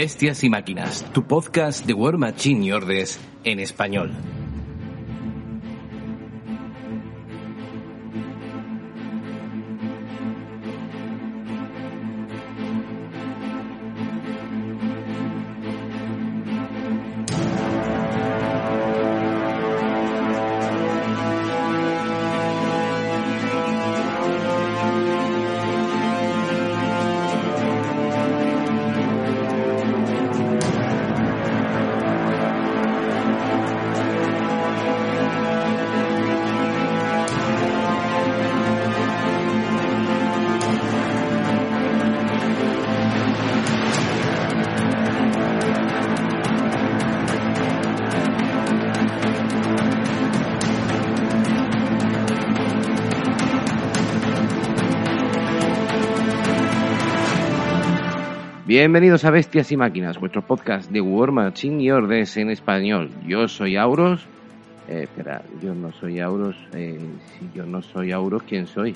Bestias y Máquinas, tu podcast de War Machine y Ordes en español. Bienvenidos a Bestias y Máquinas, vuestro podcast de War Machine y Ordes en español. Yo soy Auros. Eh, espera, yo no soy Auros. Eh, si yo no soy Auros, ¿quién soy?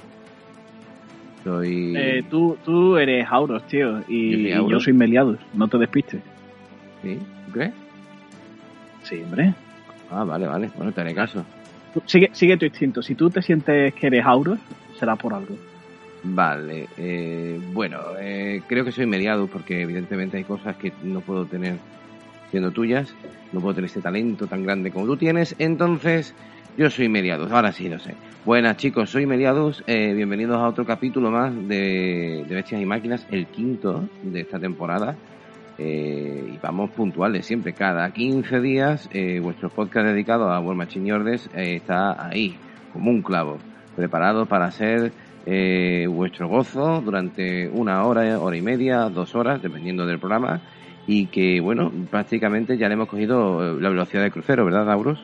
Soy. Eh, tú, tú eres Auros, tío. Y yo soy, Meliadus. No te despistes. ¿Sí? ¿Qué? Sí, hombre. Ah, vale, vale. Bueno, te haré caso. Sigue, sigue tu instinto. Si tú te sientes que eres Auros, será por algo. Vale, eh, bueno, eh, creo que soy mediado porque evidentemente hay cosas que no puedo tener siendo tuyas, no puedo tener ese talento tan grande como tú tienes, entonces yo soy mediados, ahora sí lo sé. Buenas chicos, soy mediados, eh, bienvenidos a otro capítulo más de, Bestias y Máquinas, el quinto de esta temporada. y vamos puntuales siempre, cada 15 días vuestro podcast dedicado a World Machine está ahí, como un clavo, preparado para ser eh, vuestro gozo durante una hora, hora y media, dos horas, dependiendo del programa. Y que, bueno, prácticamente ya le hemos cogido la velocidad de crucero, ¿verdad, Auros?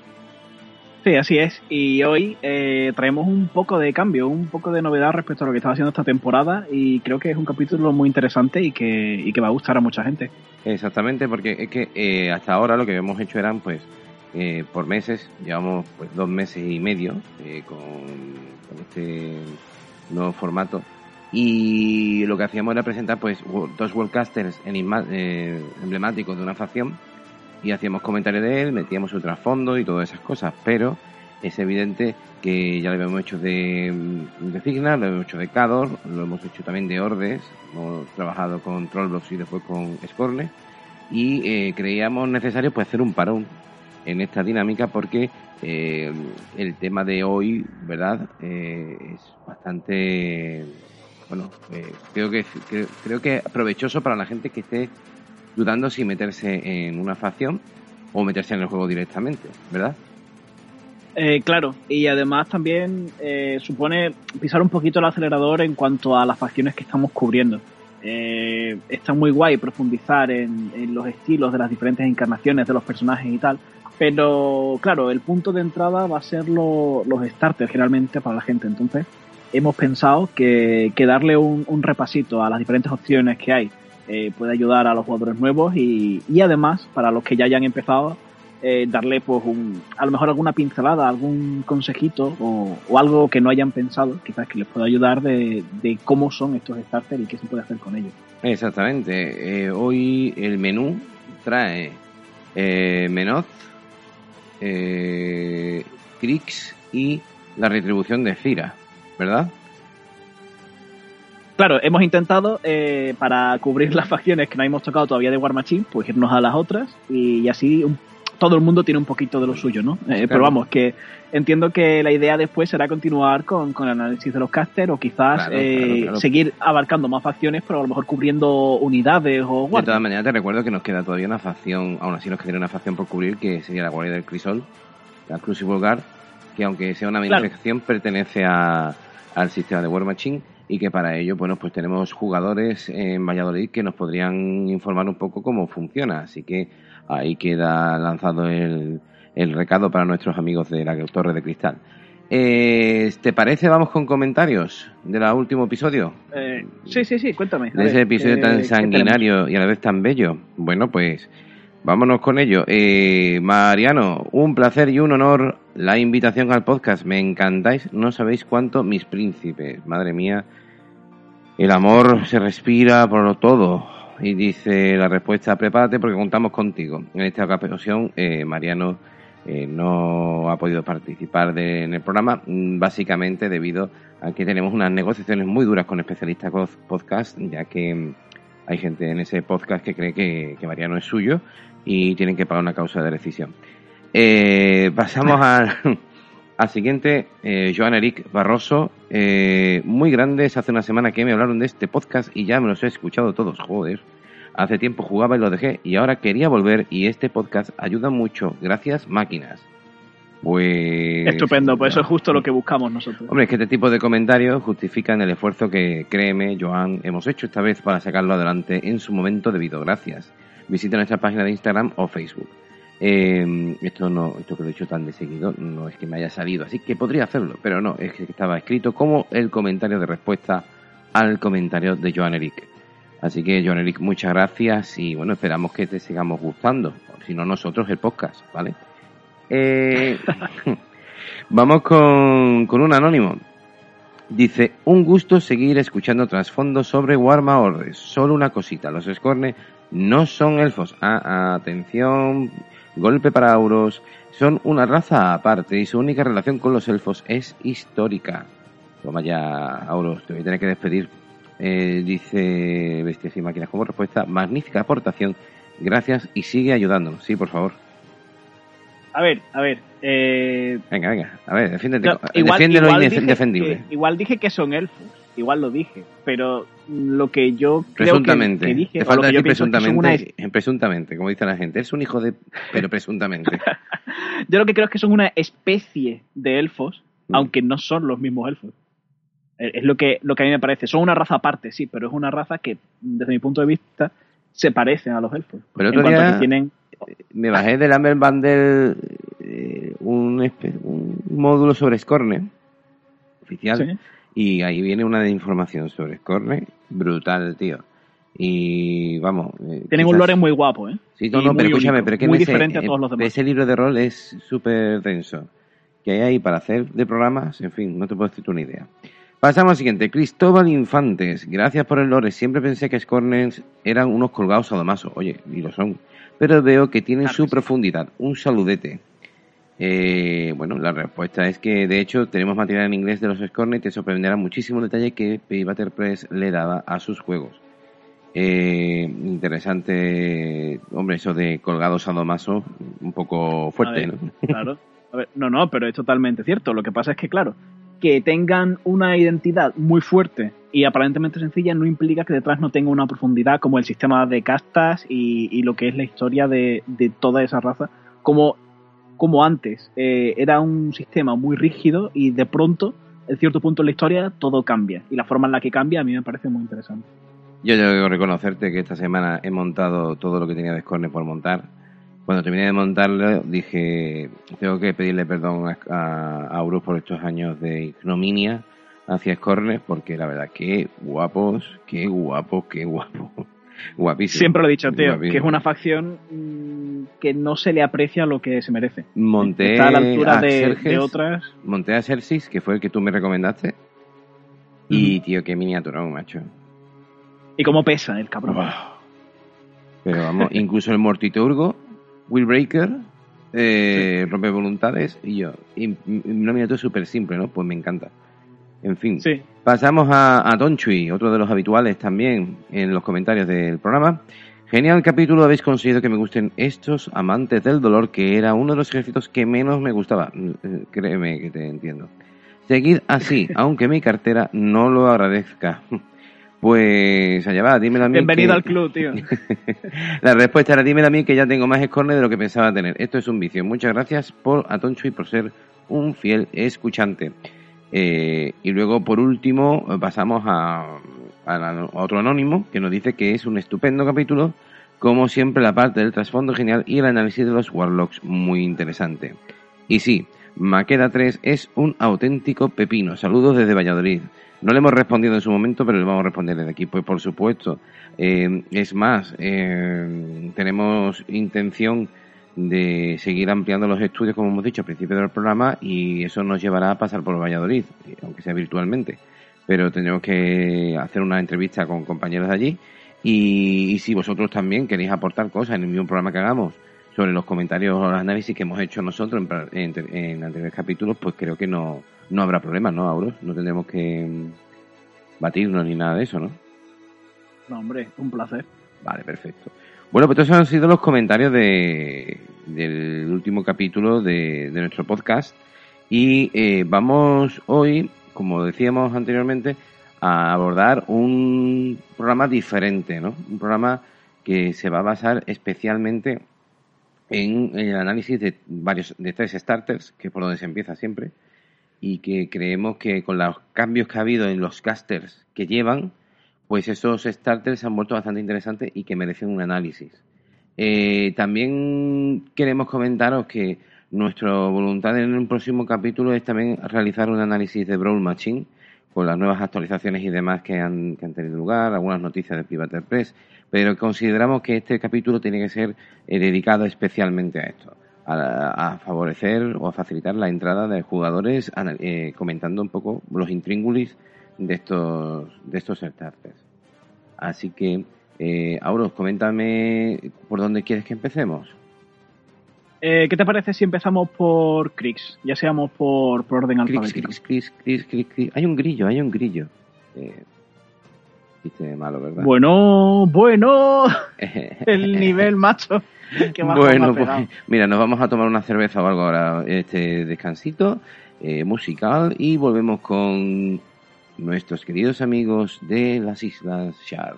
Sí, así es. Y hoy eh, traemos un poco de cambio, un poco de novedad respecto a lo que estaba haciendo esta temporada. Y creo que es un capítulo muy interesante y que, y que va a gustar a mucha gente. Exactamente, porque es que eh, hasta ahora lo que hemos hecho eran, pues, eh, por meses, llevamos pues dos meses y medio con, con este nuevo formato. Y lo que hacíamos era presentar pues dos worldcasters eh, emblemáticos de una facción y hacíamos comentarios de él, metíamos su trasfondo y todas esas cosas, pero es evidente que ya lo habíamos hecho de, de Cigna, lo hemos hecho de Cador, lo hemos hecho también de Ordes, hemos trabajado con Trollbox y después con Scorne y eh, creíamos necesario pues hacer un parón en esta dinámica porque eh, el tema de hoy, ¿verdad? Eh, es bastante, bueno, eh, creo que creo, que provechoso para la gente que esté dudando si meterse en una facción o meterse en el juego directamente, ¿verdad? claro, y además también supone pisar un poquito el acelerador en cuanto a las facciones que estamos cubriendo. está muy guay profundizar en, los estilos de las diferentes encarnaciones de los personajes y tal, pero claro, el punto de entrada va a ser los starters generalmente para la gente. Entonces, hemos pensado que, darle un, repasito a las diferentes opciones que hay eh, puede ayudar a los jugadores nuevos y, además, para los que ya hayan empezado, eh, darle pues un, a lo mejor alguna pincelada, algún consejito o, algo que no hayan pensado, quizás que les pueda ayudar de, cómo son estos starters y qué se puede hacer con ellos. Exactamente. Eh, hoy el menú trae eh, Menoz, eh, Crix y la retribución de Fira, ¿verdad? Claro, hemos intentado eh, para cubrir las facciones que no hemos tocado todavía de War Machine, pues irnos a las otras y así todo el mundo tiene un poquito de lo suyo, ¿no? Eh, pero vamos, que entiendo que la idea después será continuar con, el análisis de los casters o quizás eh, seguir abarcando más facciones, pero a lo mejor cubriendo unidades o guardias. De todas maneras, te recuerdo que nos queda todavía una facción, aún así nos queda una facción por cubrir, que sería la Guardia del Crisol, la Crucible Guard, que aunque sea una minificación, pertenece a, al sistema de War Machine y que para ello, bueno, pues tenemos jugadores en Valladolid que nos podrían informar un poco cómo funciona. Así que ahí queda lanzado el, el recado para nuestros amigos de la Torre de Cristal. Eh, ¿Te parece? Vamos con comentarios del último episodio. Eh, sí, sí, sí, cuéntame. De ese episodio eh, tan sanguinario y a la vez tan bello. Bueno, pues vámonos con ello. Eh, Mariano, un placer y un honor la invitación al podcast. Me encantáis, no sabéis cuánto mis príncipes. Madre mía, el amor se respira por lo todo. Y dice la respuesta, prepárate porque contamos contigo. En esta ocasión, eh, Mariano eh, no ha podido participar en el programa, mm, básicamente debido a que tenemos unas negociaciones muy duras con especialistas podcast, ya que mm, hay gente en ese podcast que cree que, que Mariano es suyo y tienen que pagar una causa de rescisión. Eh, pasamos al, al siguiente, eh, Joan Eric Barroso, eh, muy grandes, hace una semana que me hablaron de este podcast y ya me los he escuchado todos, joder. Hace tiempo jugaba y lo dejé y ahora quería volver y este podcast ayuda mucho, gracias máquinas. Pues... Estupendo, pues eso es justo lo que buscamos nosotros. Hombre, es que este tipo de comentarios justifican el esfuerzo que, créeme, Joan, hemos hecho esta vez para sacarlo adelante en su momento debido. Gracias. Visita nuestra página de Instagram o Facebook. Eh, esto no, esto que lo he dicho tan de seguido, no es que me haya salido, así que podría hacerlo, pero no, es que estaba escrito como el comentario de respuesta al comentario de Joan Eric. Así que, Joan Eric, muchas gracias y bueno, esperamos que te sigamos gustando, si no nosotros el podcast, ¿vale? Eh, vamos con, con un anónimo. Dice, un gusto seguir escuchando trasfondo sobre Warma Ordes. Solo una cosita, los Scorne no son elfos. Ah, atención, golpe para Auros. Son una raza aparte y su única relación con los elfos es histórica. Toma ya, Auros, te voy a tener que despedir. Eh, dice Bestias y Máquinas como respuesta, magnífica aportación, gracias y sigue ayudándonos. Sí, por favor. A ver, a ver. Eh... Venga, venga, a ver, defiéndete. igual, Defiende lo indefendible. igual dije que son elfos, igual lo dije, pero lo que yo creo que, que dije. Te falta decir presuntamente, presuntamente, como dice la gente. Es un hijo de. Pero presuntamente. yo lo que creo es que son una especie de elfos, mm. aunque no son los mismos elfos. Es lo que, lo que a mí me parece. Son una raza aparte, sí, pero es una raza que, desde mi punto de vista, se parecen a los elfos. Pero otro día tienen... me bajé del Amber Bundle eh, un, un, módulo sobre Scorne oficial. Y ahí viene una de información sobre Scorne brutal, tío. Y vamos. Eh, Tienen un lore muy guapo, ¿eh? Sí, no, pero escúchame, pero que muy diferente a todos los demás. Ese libro de rol es súper denso. Que hay ahí para hacer de programas, en fin, no te puedo decir una idea. Pasamos al siguiente. Cristóbal Infantes. Gracias por el lore. Siempre pensé que Scornens eran unos colgados a Damaso. Oye, y lo son. Pero veo que tienen su profundidad. Un saludete. Eh, bueno, la respuesta es que de hecho tenemos material en inglés de los Scornet y te sorprenderá muchísimo el detalle que Paybatter Press le daba a sus juegos. Eh, interesante, hombre, eso de colgados a domaso, un poco fuerte, ¿no? Claro, a ver, no, no, pero es totalmente cierto. Lo que pasa es que, claro, que tengan una identidad muy fuerte y aparentemente sencilla no implica que detrás no tenga una profundidad como el sistema de castas y, y lo que es la historia de, de toda esa raza, como como antes eh, era un sistema muy rígido y de pronto, en cierto punto en la historia, todo cambia. Y la forma en la que cambia a mí me parece muy interesante. Yo tengo que reconocerte que esta semana he montado todo lo que tenía de Scorne por montar. Cuando terminé de montarlo, dije, tengo que pedirle perdón a, a por estos años de ignominia hacia Scorne, porque la verdad, qué guapos, qué guapos, qué guapos. Guapísimo. Siempre lo he dicho, tío, que es una facción mm, que no se le aprecia lo que se merece. Monté a la altura de, otras. Monté a Cersis, que fue el que tú me recomendaste. Y, tío, qué miniaturón, macho. Y cómo pesa el cabrón. Pero vamos, incluso el Mortiturgo, Willbreaker, eh, Rompe Voluntades y yo. Y una miniatura súper simple, ¿no? Pues me encanta. En fin. Sí. Pasamos a, a Chui, otro de los habituales también en los comentarios del programa. Genial capítulo, habéis conseguido que me gusten estos amantes del dolor, que era uno de los ejércitos que menos me gustaba. Eh, créeme que te entiendo. Seguid así, aunque mi cartera no lo agradezca. Pues allá va, dímelo a mí. Bienvenido al club, tío. la respuesta era dímelo a mí que ya tengo más escorne de lo que pensaba tener. Esto es un vicio. Muchas gracias por a Chui por ser un fiel escuchante. Eh, y luego, por último, pasamos a, otro anónimo que nos dice que es un estupendo capítulo, como siempre la parte del trasfondo genial y el análisis de los Warlocks muy interesante. Y sí, Maqueda 3 es un auténtico pepino. Saludos desde Valladolid. No le hemos respondido en su momento, pero le vamos a responder desde aquí. Pues por supuesto. Eh, es más, eh, tenemos intención de seguir ampliando los estudios, como hemos dicho al principio del programa, y eso nos llevará a pasar por Valladolid, aunque sea virtualmente. Pero tenemos que hacer una entrevista con compañeros de allí Y, si vosotros también queréis aportar cosas en el mismo programa que hagamos sobre los comentarios o los análisis que hemos hecho nosotros en, en, anteriores capítulos, pues creo que no, no habrá problema, ¿no, Auros? No tendremos que mm, batirnos ni nada de eso, ¿no? No, hombre, un placer. Vale, perfecto. Bueno, pues estos han sido los comentarios de, del último capítulo de, nuestro podcast. Y eh, vamos hoy, como decíamos anteriormente, a abordar un programa diferente, ¿no? Un programa que se va a basar especialmente en el análisis de varios de tres starters, que es por donde se empieza siempre, y que creemos que con los cambios que ha habido en los casters que llevan, pues esos starters han vuelto bastante interesantes y que merecen un análisis. Eh, también queremos comentaros que nuestra voluntad en un próximo capítulo es también realizar un análisis de Brawl Machine con las nuevas actualizaciones y demás que han, tenido lugar, algunas noticias de Private Press, pero consideramos que este capítulo tiene que ser eh, dedicado especialmente a esto, a, favorecer o a facilitar la entrada de jugadores eh, comentando un poco los intríngulis de estos, de estos starters. Así que, eh, Auros, coméntame por dónde quieres que empecemos. Eh, ¿Qué te parece si empezamos por Crix? Ya seamos por, por orden alfabético. Crix, Crix, Crix, Hay un grillo, hay un grillo. Eh, malo, ¿verdad? Bueno, bueno. el nivel macho. bueno, pues mira, nos vamos a tomar una cerveza o algo ahora, este descansito eh, musical y volvemos con nuestros queridos amigos de las Islas Shar.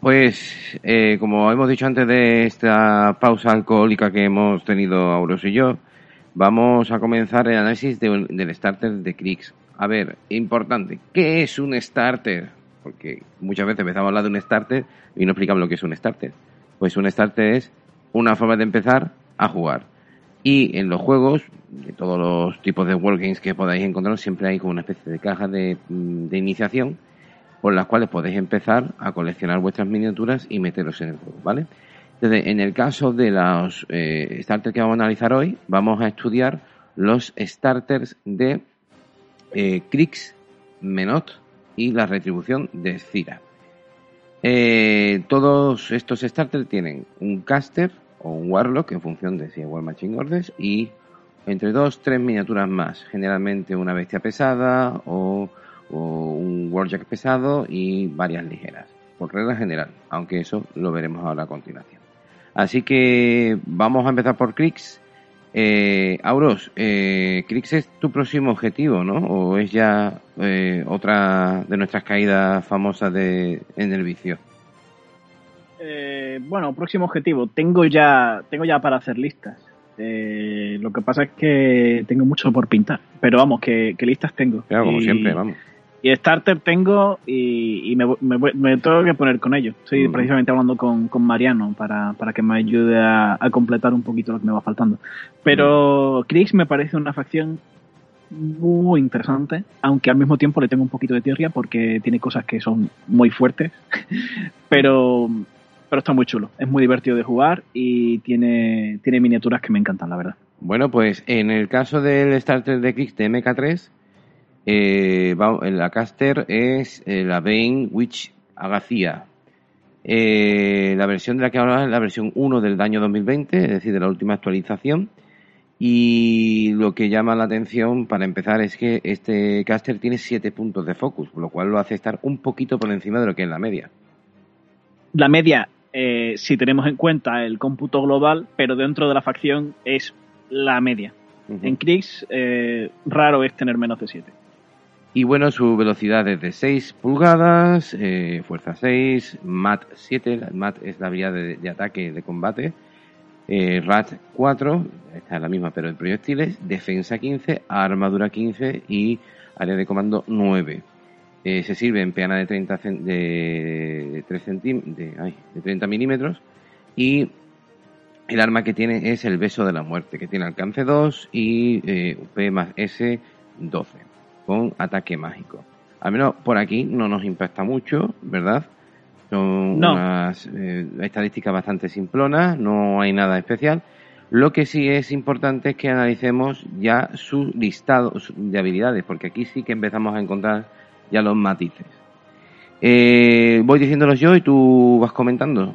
Pues, eh, como hemos dicho antes de esta pausa alcohólica que hemos tenido Auros y yo, vamos a comenzar el análisis del starter de Krix. A ver, importante, ¿qué es un starter? Porque muchas veces empezamos a hablar de un starter y no explicamos lo que es un starter. Pues un starter es una forma de empezar a jugar. Y en los juegos, de todos los tipos de Wargames que podáis encontrar, siempre hay como una especie de caja de, mm, de iniciación por las cuales podéis empezar a coleccionar vuestras miniaturas y meteros en el juego, ¿vale? En el caso de los eh, starters que vamos a analizar hoy, vamos a estudiar los starters de eh, Krix, Menot y la retribución de Cira. Eh, todos estos starters tienen un caster o un warlock en función de si es War Machine Orders y entre dos, tres miniaturas más, generalmente una bestia pesada o un Warjack pesado y varias ligeras, por regla general, aunque eso lo veremos ahora a continuación. Así que vamos a empezar por Krix. Eh, Auros, eh, Krix es tu próximo objetivo, ¿no? ¿O es ya eh, otra de nuestras caídas famosas de, en el vicio? Eh, bueno, próximo objetivo. Tengo ya, tengo ya para hacer listas. lo que pasa es que tengo mucho por pintar. Pero vamos, que, listas tengo. Claro, como siempre, vamos. Y starter tengo y, me, tengo que poner con ellos. Estoy precisamente hablando con, Mariano para, que me ayude a, completar un poquito lo que me va faltando. Pero Krix me parece una facción muy interesante, aunque al mismo tiempo le tengo un poquito de tierra porque tiene cosas que son muy fuertes, pero, pero está muy chulo. Es muy divertido de jugar y tiene, tiene miniaturas que me encantan, la verdad. Bueno, pues en el caso del starter de Krix de MK3, eh, la caster es eh, la Bane Witch Agacía. Eh, la versión de la que hablaba es la versión 1 del año 2020, es decir, de la última actualización. Y lo que llama la atención para empezar es que este caster tiene 7 puntos de focus, lo cual lo hace estar un poquito por encima de lo que es la media. La media, eh, si tenemos en cuenta el cómputo global, pero dentro de la facción es la media. En Kriegs, raro es tener menos de 7. Y bueno, su velocidad es de 6 pulgadas, eh, fuerza 6, MAT 7, MAT es la habilidad de, ataque de combate, eh, RAT 4, esta es la misma pero en proyectiles, defensa 15, armadura 15 y área de comando 9. Eh, se sirve en peana de 30, de, 3 de, ay, de 30 milímetros y el arma que tiene es el beso de la muerte, que tiene alcance 2 y UP más S 12 con ataque mágico. al menos por aquí no nos impacta mucho, ¿verdad? Son unas eh, estadísticas bastante simplonas, no hay nada especial. Lo que sí es importante es que analicemos ya su listado de habilidades, porque aquí sí que empezamos a encontrar ya los matices. Eh, voy diciéndolos yo y tú vas comentando.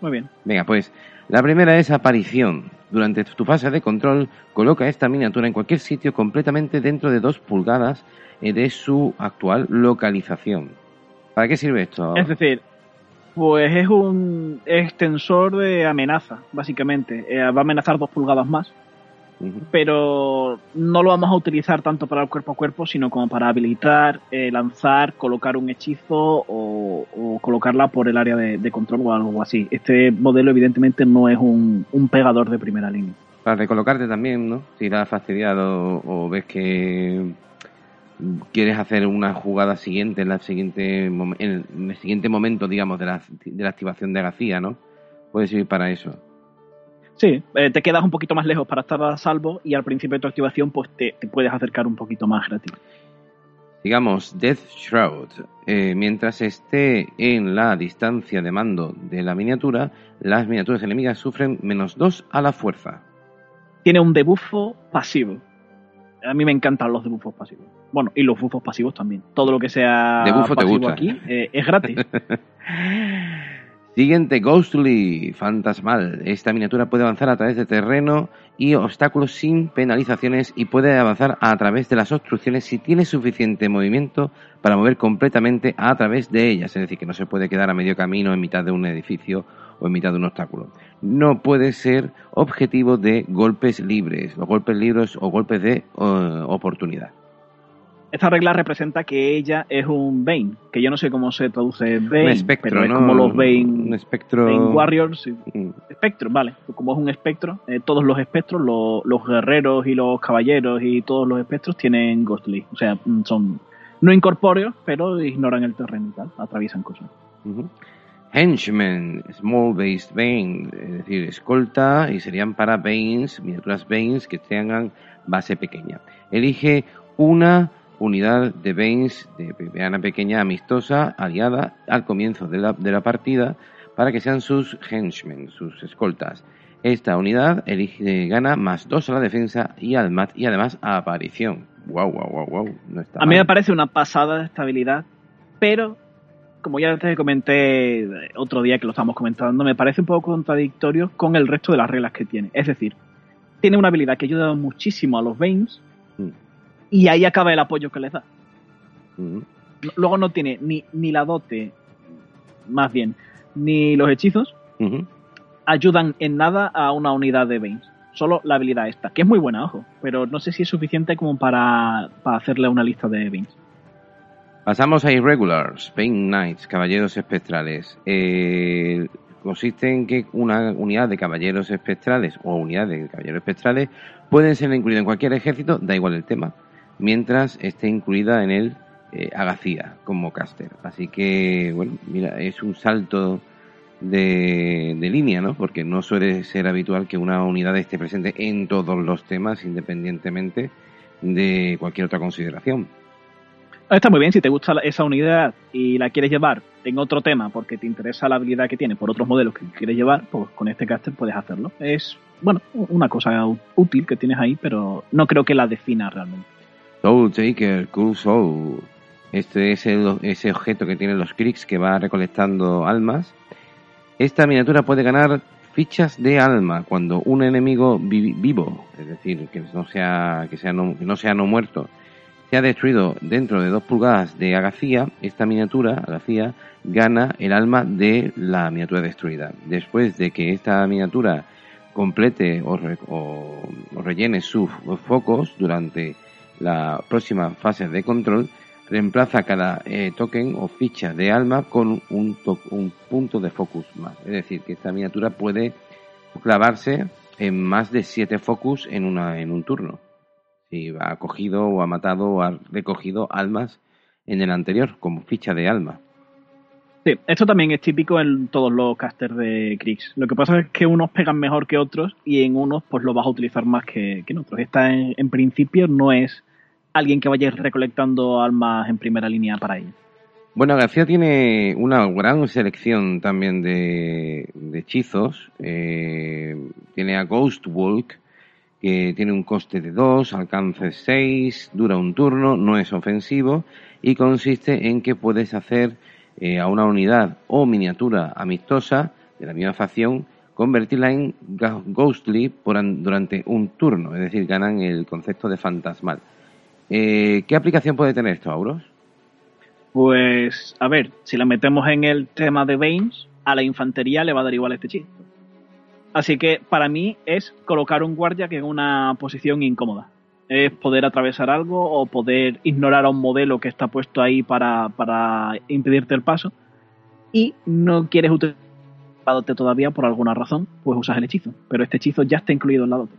Muy bien. Venga, pues la primera es aparición. Durante tu fase de control, coloca esta miniatura en cualquier sitio completamente dentro de dos pulgadas eh, de su actual localización. ¿Para qué sirve esto? Es decir, pues es un extensor de amenaza, básicamente. Eh, va a amenazar dos pulgadas más pero no lo vamos a utilizar tanto para el cuerpo a cuerpo, sino como para habilitar, eh, lanzar, colocar un hechizo o, colocarla por el área de, control o algo así. Este modelo evidentemente no es un, pegador de primera línea. Para recolocarte también, ¿no? Si la has fastidiado o ves que quieres hacer una jugada siguiente en, la siguiente, en el siguiente momento, digamos, de la, de la activación de Agacía, ¿no? Puede servir para eso. Sí, eh, te quedas un poquito más lejos para estar a salvo y al principio de tu activación pues te, puedes acercar un poquito más gratis. Digamos, Death Shroud. Eh, mientras esté en la distancia de mando de la miniatura, las miniaturas enemigas sufren menos 2 a la fuerza. Tiene un debufo pasivo. A mí me encantan los debuffos pasivos. Bueno, y los buffos pasivos también. Todo lo que sea Debufo pasivo aquí eh, es gratis. Siguiente, Ghostly, fantasmal. Esta miniatura puede avanzar a través de terreno y obstáculos sin penalizaciones y puede avanzar a través de las obstrucciones si tiene suficiente movimiento para mover completamente a través de ellas. Es decir, que no se puede quedar a medio camino en mitad de un edificio o en mitad de un obstáculo. No puede ser objetivo de golpes libres, o golpes libres o golpes de eh, oportunidad. Esta regla representa que ella es un Bane, que yo no sé cómo se traduce Bane, un espectro, pero es como los Bane, un espectro... Bane Warriors. Mm. Espectro, vale. Como es un espectro, eh, todos los espectros, los guerreros y los caballeros y todos los espectros tienen Ghostly. O sea, mm, son no incorpóreos, pero ignoran el terreno y tal, atraviesan cosas. Henchmen, Small Based Bane, es decir, escolta y serían para Banes, miniaturas Banes que tengan base pequeña. Elige una unidad de Baines de una pequeña amistosa aliada al comienzo de la, de la partida para que sean sus henchmen, sus escoltas. Esta unidad elige, gana más dos a la defensa y, al mat, y además a aparición. Wow, wow, wow, wow. a mí me parece una pasada de estabilidad, pero como ya te comenté otro día que lo estábamos comentando, me parece un poco contradictorio con el resto de las reglas que tiene. Es decir, tiene una habilidad que ayuda muchísimo a los Baines, y ahí acaba el apoyo que les da. Luego no tiene ni, ni la dote, más bien, ni los hechizos ayudan en nada a una unidad de Baines. Solo la habilidad esta, que es muy buena, ojo, pero no sé si es suficiente como para, hacerle una lista de Baines. Pasamos a Irregulars, Bane Knights, Caballeros Espectrales. Eh, consiste en que una unidad de Caballeros Espectrales o unidad de Caballeros Espectrales pueden ser incluidas en cualquier ejército, da igual el tema mientras esté incluida en el eh, Agacía como caster. Así que, bueno, mira, es un salto de, línea, ¿no? Porque no suele ser habitual que una unidad esté presente en todos los temas, independientemente de cualquier otra consideración. Está muy bien, si te gusta esa unidad y la quieres llevar en otro tema porque te interesa la habilidad que tiene por otros modelos que quieres llevar, pues con este caster puedes hacerlo. Es, bueno, una cosa útil que tienes ahí, pero no creo que la defina realmente. Soul Taker, Cool Soul. Este es el, ese objeto que tienen los Cricks que va recolectando almas. Esta miniatura puede ganar fichas de alma cuando un enemigo vivo, es decir, que no sea que sea no, que no sea no muerto, se destruido dentro de dos pulgadas de Agacía, esta miniatura, Agacía, gana el alma de la miniatura destruida. Después de que esta miniatura complete o, o rellene sus focos durante la próxima fase de control reemplaza cada eh, token o ficha de alma con un, un punto de focus más. Es decir, que esta miniatura puede clavarse en más de 7 focus en, una, en un turno. Si ha cogido o ha matado o ha recogido almas en el anterior como ficha de alma. Sí, esto también es típico en todos los casters de Kriegs. Lo que pasa es que unos pegan mejor que otros y en unos pues lo vas a utilizar más que, en otros. Esta en principio no es alguien que vaya recolectando armas en primera línea para ella. Bueno, García tiene una gran selección también de, hechizos. Eh, tiene a Ghost Walk, que tiene un coste de 2, alcance 6, dura un turno, no es ofensivo y consiste en que puedes hacer eh, a una unidad o miniatura amistosa de la misma facción, convertirla en Ghostly durante un turno, es decir, ganan el concepto de fantasmal. Eh, ¿Qué aplicación puede tener esto, Auros? Pues, a ver, si la metemos en el tema de Baines, a la infantería le va a dar igual este chiste. Así que para mí es colocar un guardia que en una posición incómoda. Es poder atravesar algo o poder ignorar a un modelo que está puesto ahí para, para impedirte el paso. Y no quieres utilizar dote todavía por alguna razón, pues usas el hechizo. Pero este hechizo ya está incluido en la dote.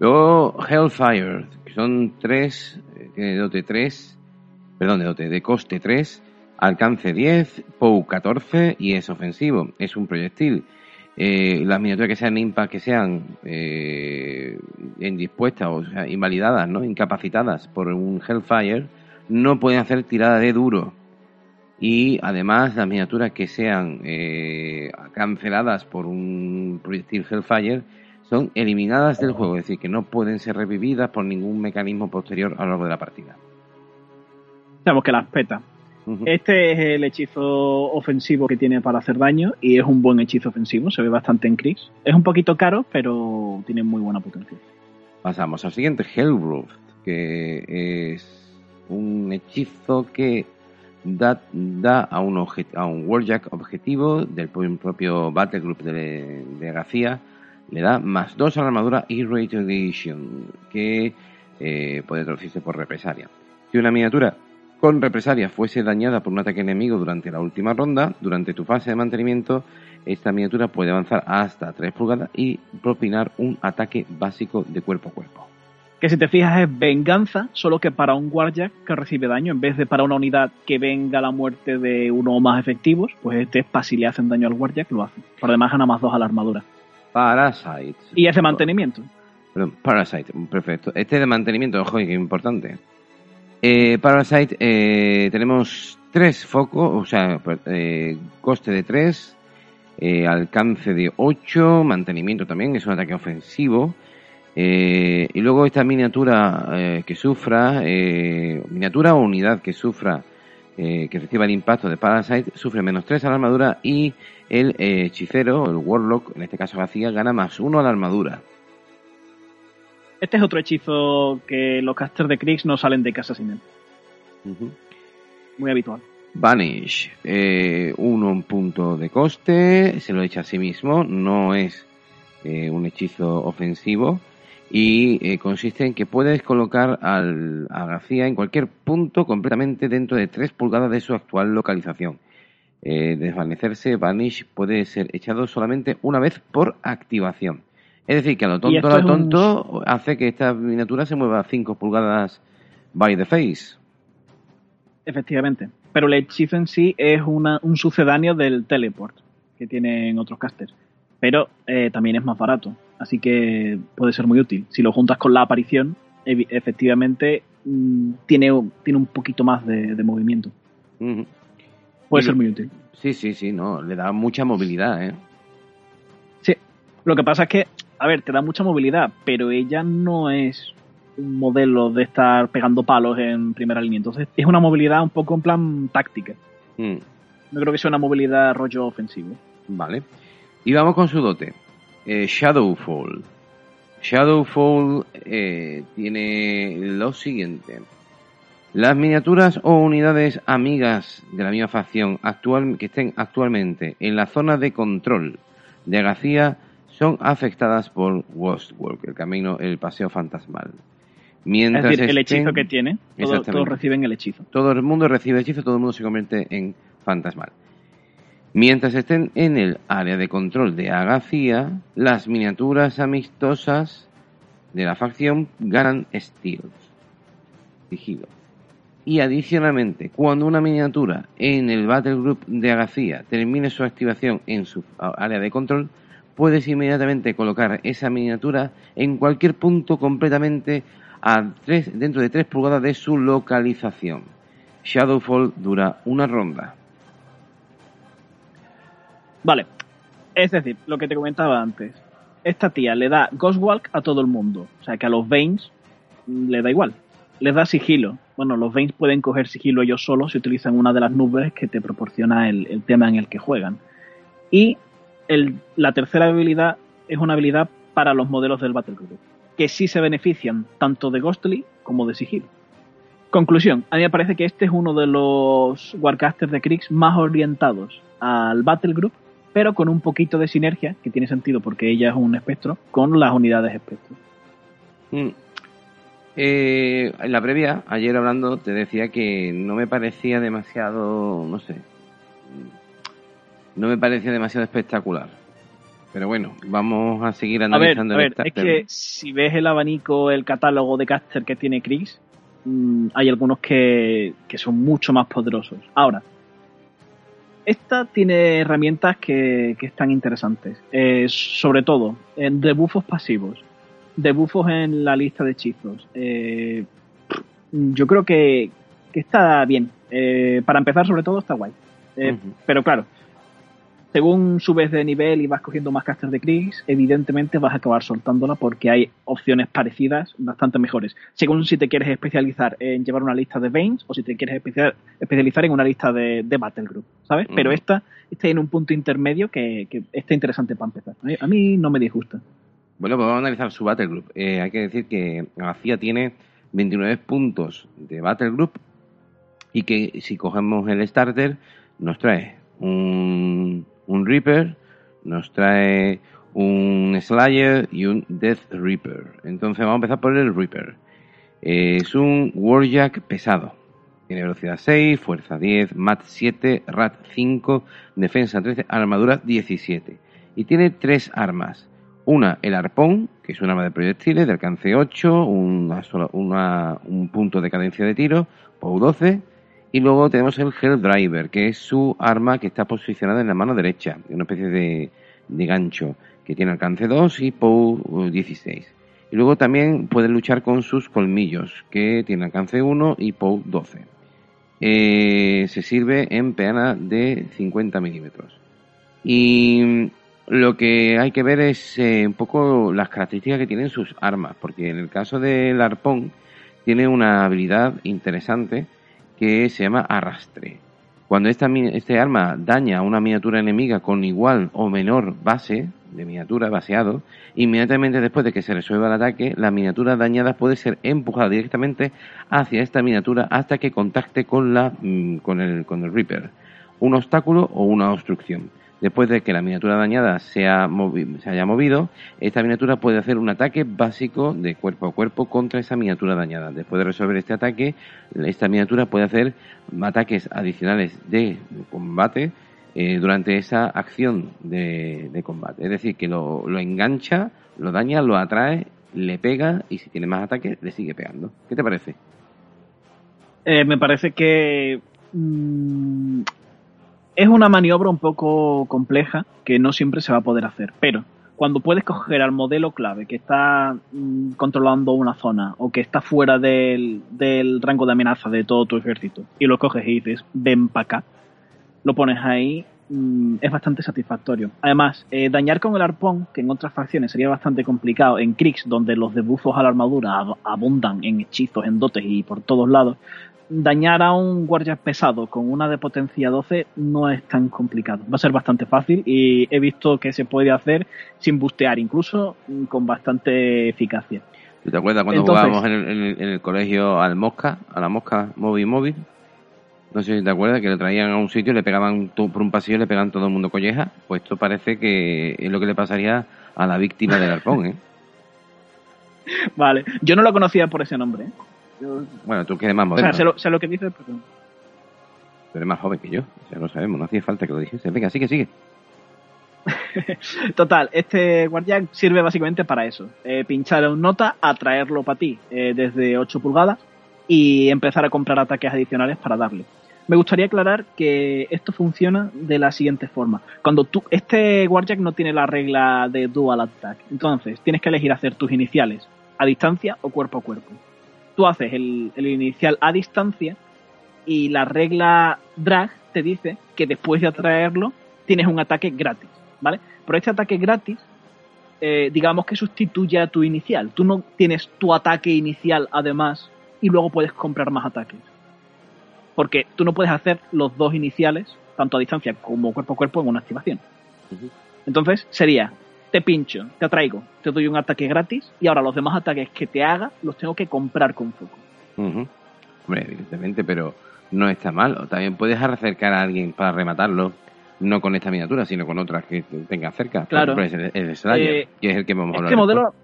Luego Hellfire, que son tres, eh, tiene dote 3, perdón, de dote, de coste 3, alcance 10, POU 14 y es ofensivo. Es un proyectil eh, las miniaturas que sean impas, que sean eh, indispuestas o sea, invalidadas, ¿no? incapacitadas por un Hellfire, no pueden hacer tirada de duro. Y además las miniaturas que sean eh, canceladas por un proyectil Hellfire son eliminadas del juego, es decir, que no pueden ser revividas por ningún mecanismo posterior a lo largo de la partida. Sabemos que las peta. Este es el hechizo ofensivo que tiene para hacer daño y es un buen hechizo ofensivo, se ve bastante en Chris. Es un poquito caro, pero tiene muy buena potencia. Pasamos al siguiente, Hellbroth, que es un hechizo que da, da a, un a un Warjack objetivo del propio Battlegroup de, de García, le da más 2 a la armadura y Radiation, que eh, puede traducirse por represalia. Si una miniatura con represalia fuese dañada por un ataque enemigo durante la última ronda, durante tu fase de mantenimiento, esta miniatura puede avanzar hasta 3 pulgadas y propinar un ataque básico de cuerpo a cuerpo. Que si te fijas es venganza, solo que para un guardia que recibe daño, en vez de para una unidad que venga la muerte de uno o más efectivos, pues este es para si le hacen daño al guardia que lo hace. Por además gana más 2 a la armadura. Parasite. Y es de mantenimiento. Perdón, Parasite, perfecto. Este es de mantenimiento, ojo, que importante. Eh, Parasite eh, tenemos tres focos, o sea, eh, coste de 3, eh, alcance de 8, mantenimiento también, es un ataque ofensivo. y luego esta miniatura que sufra, miniatura o unidad que sufra, que reciba el impacto de Parasite, sufre menos 3 a la armadura y el hechicero, el Warlock, en este caso vacía, gana más 1 a la armadura. Este es otro hechizo que los casters de Kriegs no salen de casa sin él. Muy habitual. Vanish, eh, uno punto de coste, se lo echa a sí mismo, no es eh, un hechizo ofensivo y eh, consiste en que puedes colocar al, a García en cualquier punto completamente dentro de 3 pulgadas de su actual localización. desvanecerse, Vanish puede ser echado solamente una vez por activación. Es decir, que a lo tonto, a lo tonto, hace que esta miniatura se mueva 5 pulgadas by the face. Efectivamente. Pero el hechizo en sí es una, un sucedáneo del teleport que tienen otros casters. Pero eh, también es más barato. Así que puede ser muy útil. Si lo juntas con la aparición, efectivamente mm, tiene, tiene un poquito más de, movimiento. Puede ser muy útil. Sí, sí, sí, no. Le da mucha movilidad, ¿eh? Sí. Lo que pasa es que a ver, te da mucha movilidad, pero ella no es un modelo de estar pegando palos en primera línea. Entonces es una movilidad un poco en plan táctica. Hmm. No creo que sea una movilidad rollo ofensivo. Vale. Y vamos con su dote. Eh, Shadowfall. Shadowfall eh, tiene lo siguiente. Las miniaturas o unidades amigas de la misma facción actual, que estén actualmente en la zona de control de García son afectadas por Work, el camino, el paseo fantasmal. Mientras es decir, el hechizo que tiene, todos reciben el hechizo. Todo el mundo recibe el hechizo, todo el mundo se convierte en fantasmal. Mientras estén en el área de control de Agacía, las miniaturas amistosas de la facción ganan steals, sigilo. Y adicionalmente, cuando una miniatura en el Battle Group de Agacía termine su activación en su área de control, puedes inmediatamente colocar esa miniatura en cualquier punto completamente dentro de 3 pulgadas de su localización. Shadowfall dura una ronda. Vale, es decir, lo que te comentaba antes. Esta tía le da Ghostwalk a todo el mundo. O sea que a los Veins le da igual. Les da sigilo. Bueno, los Veins pueden coger sigilo ellos solos si utilizan una de las nubes que te proporciona el, tema en el que juegan. Y la tercera habilidad es una habilidad para los modelos del Battle Group, que sí se benefician tanto de Ghostly como de sigilo. Conclusión, a mí me parece que este es uno de los Warcasters de Kriegs más orientados al Battle Group pero con un poquito de sinergia, que tiene sentido porque ella es un espectro, con las unidades espectro. Mm. Eh, en la previa, ayer hablando, te decía que no me parecía demasiado, no sé, no me parecía demasiado espectacular. Pero bueno, vamos a seguir analizando. A ver, a ver es que si ves el abanico, el catálogo de caster que tiene Chris, mm, hay algunos que, que son mucho más poderosos. Ahora, esta tiene herramientas que, están interesantes. Eh, sobre todo, en debuffos pasivos. Debuffos en la lista de hechizos. Eh, yo creo que, está bien. Eh, para empezar, sobre todo, está guay. Pero claro, según subes de nivel y vas cogiendo más casters de Kriegs, evidentemente vas a acabar soltándola porque hay opciones parecidas bastante mejores. Según si te quieres especializar en llevar una lista de Veins o si te quieres especializar en una lista de, Battle Group, ¿sabes? Pero esta está en un punto intermedio que, está interesante para empezar. A mí no me disgusta. Bueno, pues vamos a analizar su Battle Group. Eh, hay que decir que García tiene 29 puntos de Battle Group y que si cogemos el starter nos trae un un Reaper, nos trae un Slayer y un Death Reaper. Entonces vamos a empezar por el Reaper. es un Warjack pesado. Tiene velocidad 6, fuerza 10, mat 7, rat 5, defensa 13, armadura 17. Y tiene tres armas. Una, el arpón, que es un arma de proyectiles de alcance 8, una un punto de cadencia de tiro, POW 12 y luego tenemos el Hell Driver, que es su arma que está posicionada en la mano derecha, una especie de, gancho, que tiene alcance 2 y POW 16. Y luego también puede luchar con sus colmillos, que tiene alcance 1 y POW 12. Eh, se sirve en peana de 50 milímetros. Y lo que hay que ver es eh, un poco las características que tienen sus armas, porque en el caso del arpón tiene una habilidad interesante que se llama arrastre. Cuando esta, este arma daña a una miniatura enemiga con igual o menor base de miniatura baseado, inmediatamente después de que se resuelva el ataque, la miniatura dañada puede ser empujada directamente hacia esta miniatura hasta que contacte con, la, mm, con, el, con el Reaper, un obstáculo o una obstrucción. Después de que la miniatura dañada se, se haya movido, esta miniatura puede hacer un ataque básico de cuerpo a cuerpo contra esa miniatura dañada. Después de resolver este ataque, esta miniatura puede hacer ataques adicionales de combate eh, durante esa acción de, combate. Es decir, que lo, engancha, lo daña, lo atrae, le pega y si tiene más ataques, le sigue pegando. ¿Qué te parece? Eh, me parece que mm, es una maniobra un poco compleja que no siempre se va a poder hacer, pero cuando puedes coger al modelo clave que está mm, controlando una zona o que está fuera del, rango de amenaza de todo tu ejército y lo coges y dices, ven para acá, lo pones ahí, mm, es bastante satisfactorio. Además, eh, dañar con el arpón, que en otras facciones sería bastante complicado, en Kriegs, donde los debuffos a la armadura abundan en hechizos, en dotes y por todos lados, dañar a un guardia pesado con una de potencia 12 no es tan complicado. Va a ser bastante fácil y he visto que se puede hacer sin bustear, incluso con bastante eficacia. ¿Te acuerdas cuando jugábamos en el, colegio al mosca, a la mosca móvil móvil? No sé si te acuerdas que le traían a un sitio, le pegaban por un pasillo, le pegaban todo el mundo colleja. Pues esto parece que es lo que le pasaría a la víctima del arpón, ¿eh? vale, yo no lo conocía por ese nombre. ¿eh? Bueno, tú que eres más moderno. O sea, sé lo, que dices, pero... Tú eres más joven que yo, ya lo sabemos, no hacía falta que lo dijese. Venga, sigue, sigue. Total, este guardián sirve básicamente para eso. Eh, pinchar un nota, atraerlo para ti eh, desde 8 pulgadas y empezar a comprar ataques adicionales para darle. me gustaría aclarar que esto funciona de la siguiente forma. Cuando tú, este Warjack no tiene la regla de dual attack, entonces tienes que elegir hacer tus iniciales a distancia o cuerpo a cuerpo. Tú haces el, el inicial a distancia y la regla drag te dice que después de atraerlo tienes un ataque gratis, ¿vale? Pero este ataque gratis, eh, digamos que sustituye a tu inicial. Tú no tienes tu ataque inicial además y luego puedes comprar más ataques porque tú no puedes hacer los dos iniciales, tanto a distancia como cuerpo a cuerpo, en una activación. Entonces sería, te pincho, te atraigo, te doy un ataque gratis y ahora los demás ataques que te haga los tengo que comprar con foco. Hombre, evidentemente, pero no está mal. También puedes acercar a alguien para rematarlo, no con esta miniatura, sino con otras que tenga cerca. Claro. Por ejemplo, el, el Slayer, Eh, que es el que vamos a hablar Este modelo, después.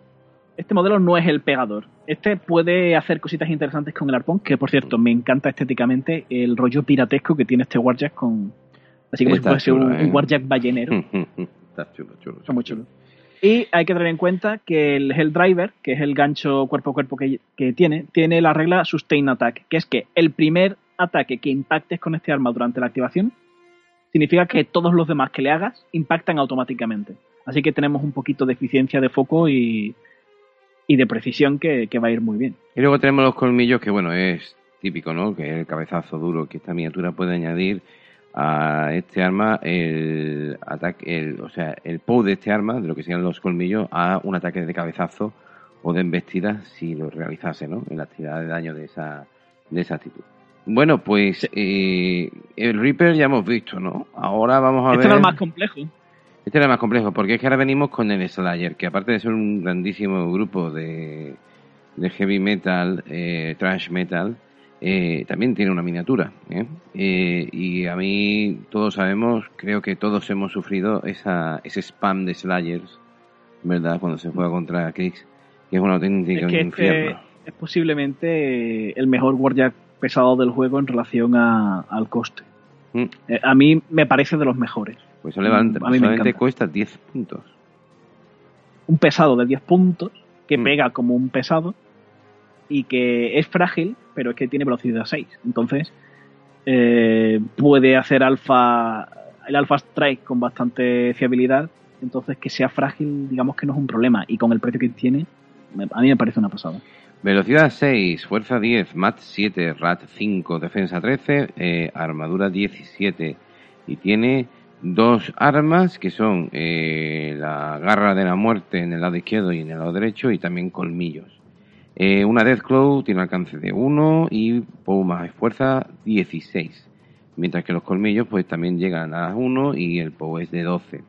este modelo no es el pegador. Este puede hacer cositas interesantes con el arpón, que por cierto, me encanta estéticamente el rollo piratesco que tiene este Warjack con. Así como si Está fuese chulo, un, ¿eh? un Warjack ballenero. Está chulo, chulo. Está muy chulo. Y hay que tener en cuenta que el Helldriver, que es el gancho cuerpo a cuerpo que, que tiene, tiene la regla Sustain Attack, que es que el primer ataque que impactes con este arma durante la activación significa que todos los demás que le hagas impactan automáticamente. Así que tenemos un poquito de eficiencia de foco y, y de precisión que, que va a ir muy bien. Y luego tenemos los colmillos, que bueno, es típico, ¿no? Que es el cabezazo duro que esta miniatura puede añadir a este arma el ataque, el, o sea, el POW de este arma, de lo que serían los colmillos, a un ataque de cabezazo o de embestida si lo realizase, ¿no? En la actividad de daño de esa, de esa actitud. Bueno, pues eh, el Reaper ya hemos visto, ¿no? Ahora vamos a Este ver. era el más complejo. Este era más complejo, porque es que ahora venimos con el Slayer, que aparte de ser un grandísimo grupo de, de heavy metal, eh, trash metal, eh, también tiene una miniatura. ¿eh? Eh, y a mí, todos sabemos, creo que todos hemos sufrido esa, ese spam de Slayers, ¿verdad? Cuando se juega contra Krix, que es un auténtico Es que este infierno. es posiblemente el mejor Warjack pesado del juego en relación a- al coste. Mm, a mí me parece de los mejores. Pues solamente, a mí solamente cuesta 10 puntos. Un pesado de 10 puntos que Mm. pega como un pesado y que es frágil, pero es que tiene velocidad 6. Entonces eh, puede hacer alfa el alfa strike con bastante fiabilidad. Entonces que sea frágil, digamos que no es un problema. Y con el precio que tiene, a mí me parece una pasada. Velocidad 6, fuerza 10, mat 7, rat 5, defensa 13, eh, armadura 17. Y tiene dos armas que son eh, la garra de la muerte en el lado izquierdo y en el lado derecho y también colmillos. Eh, una Deathclaw tiene alcance de 1 y poco más fuerza 16. Mientras que los colmillos pues también llegan a 1 y el POW es de 12.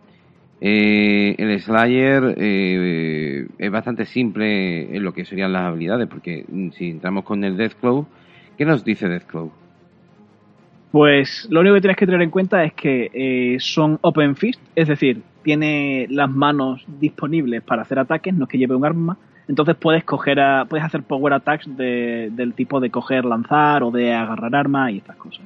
Eh, el Slayer eh, es bastante simple en lo que serían las habilidades, porque mm, si entramos con el Deathclaw, ¿qué nos dice Deathclaw? Pues lo único que tienes que tener en cuenta es que eh, son open fist, es decir, tiene las manos disponibles para hacer ataques, no es que lleve un arma. Entonces puedes coger a, puedes hacer power attacks de- del tipo de coger, lanzar o de agarrar armas y estas cosas.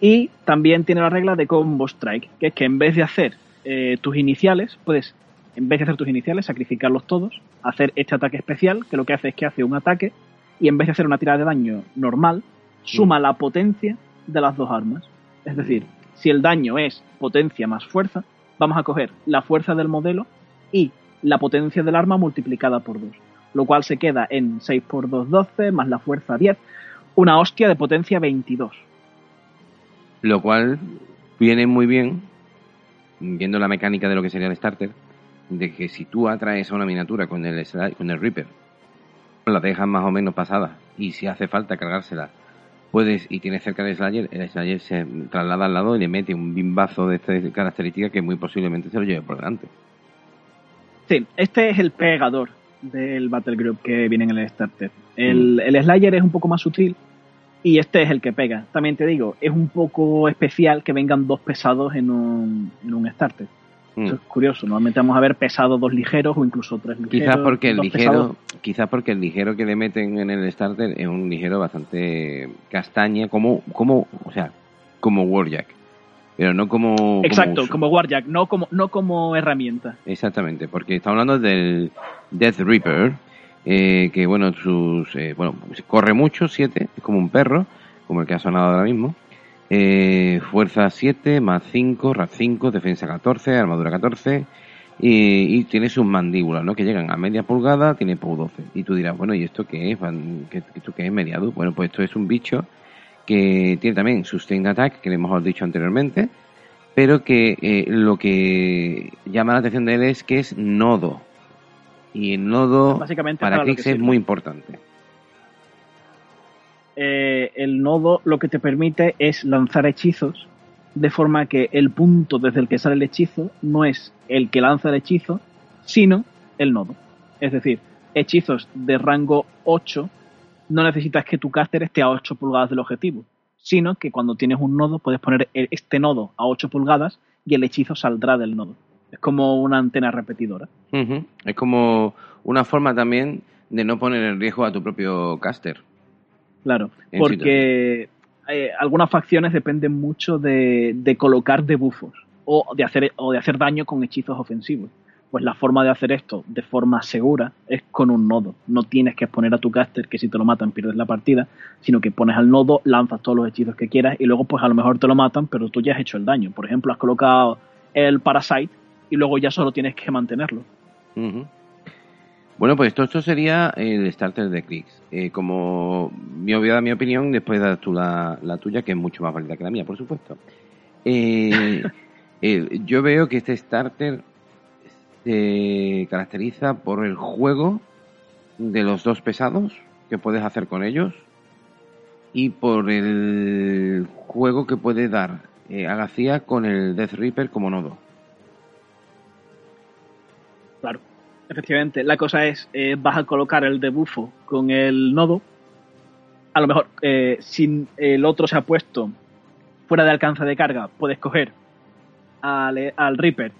Y también tiene la regla de combo strike, que es que en vez de hacer eh, tus iniciales, puedes, en vez de hacer tus iniciales, sacrificarlos todos, hacer este ataque especial, que lo que hace es que hace un ataque, y en vez de hacer una tirada de daño normal, suma la potencia de las dos armas. Es decir, si el daño es potencia más fuerza, vamos a coger la fuerza del modelo y la potencia del arma multiplicada por 2, lo cual se queda en 6 por 2, 12, más la fuerza 10, una hostia de potencia 22. Lo cual viene muy bien, viendo la mecánica de lo que sería el starter, de que si tú atraes a una miniatura con el, con el Reaper, la dejas más o menos pasada, y si hace falta cargársela, puedes, y tienes cerca el Slayer, el Slayer se traslada al lado y le mete un bimbazo de esta característica que muy posiblemente se lo lleve por delante. Sí, este es el pegador del Battle Group que viene en el starter. El, el Slayer es un poco más sutil y este es el que pega. También te digo, es un poco especial que vengan dos pesados en un, en un starter. Mm. Eso es curioso. Normalmente vamos a ver pesados dos ligeros o incluso tres ligeros. Quizás porque el ligero, quizás porque el ligero que le meten en el starter es un ligero bastante castaña, como, como, o sea, como Warjack, pero no como. Exacto, como Warjack, no como, no como herramienta. Exactamente, porque estamos hablando del Death Reaper, eh, que bueno, sus, eh, bueno, corre mucho, 7, es como un perro, como el que ha sonado ahora mismo. Eh, fuerza 7, más 5, RAT 5, defensa 14, armadura 14 y, y, tiene sus mandíbulas, ¿no? Que llegan a media pulgada, tiene POU 12. Y tú dirás, bueno, ¿y esto qué es? ¿Qué, ¿Esto qué es mediado? Bueno, pues esto es un bicho que tiene también Sustained Attack, que le hemos dicho anteriormente, pero que eh, lo que llama la atención de él es que es nodo. Y el nodo Básicamente para para que es muy importante. eh, el nodo lo que te permite es lanzar hechizos de forma que el punto desde el que sale el hechizo no es el que lanza el hechizo, sino el nodo. Es decir, hechizos de rango 8 no necesitas que tu caster esté a 8 pulgadas del objetivo, sino que cuando tienes un nodo puedes poner el- este nodo a 8 pulgadas y el hechizo saldrá del nodo. Es como una antena repetidora. Es como una forma también de no poner en riesgo a tu propio caster. Claro, En porque eh, algunas facciones dependen mucho de, de colocar debuffos o de, hacer, o de hacer daño con hechizos ofensivos. Pues la forma de hacer esto de forma segura es con un nodo. No tienes que exponer a tu caster que si te lo matan pierdes la partida, sino que pones al nodo, lanzas todos los hechizos que quieras y luego pues a lo mejor te lo matan, pero tú ya has hecho el daño. Por ejemplo, has colocado el Parasite y luego ya solo tienes que mantenerlo. Bueno, pues esto, esto sería el starter de Krix. Eh, como mi obviada mi opinión, después das tú la, la tuya, que es mucho más válida que la mía, por supuesto. Eh, eh, yo veo que este starter se caracteriza por el juego de los dos pesados que puedes hacer con ellos y por el juego que puede dar eh, Agacía con el Death Reaper como nodo. Claro, efectivamente. La cosa es, eh, vas a colocar el debuffo con el nodo. A lo mejor, eh, si el otro se ha puesto fuera de alcance de carga, puedes coger al, al Reaper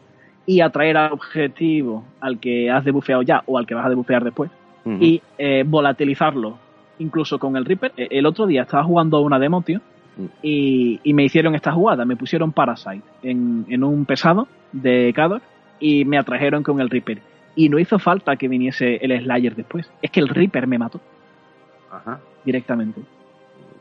y atraer al objetivo al que has debufeado ya o al que vas a debufear después y eh, volatilizarlo incluso con el Reaper. Eh, El otro día estaba jugando a una demo, tío, Mm. y, y me hicieron esta jugada. Me pusieron Parasite en, en un pesado de Cador y me atrajeron con el Reaper. Y no hizo falta que viniese el Slayer después. Es que el Reaper me mató Ajá. directamente.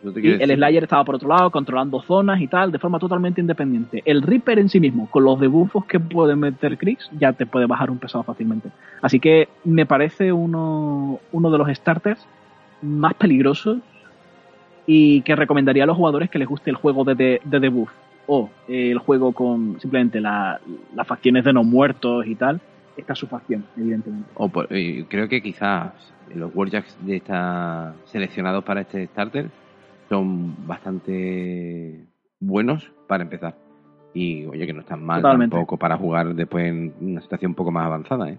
¿No te Y el? Slayer estaba por otro lado, controlando zonas y tal, de forma totalmente independiente. El Reaper en sí mismo, con los debuffos que puede meter Krix, ya te puede bajar un pesado fácilmente. Así que me parece uno, uno de los starters más peligrosos y que recomendaría a los jugadores que les guste el juego de, de, de debuff o el juego con simplemente la- las facciones de no muertos y tal. Esta es su facción, evidentemente. O por- eh, creo que quizás los Warjacks de esta seleccionados para este starter son bastante buenos para empezar. Y oye, que no están mal Totalmente. tampoco para jugar después en una situación un poco más avanzada, ¿eh?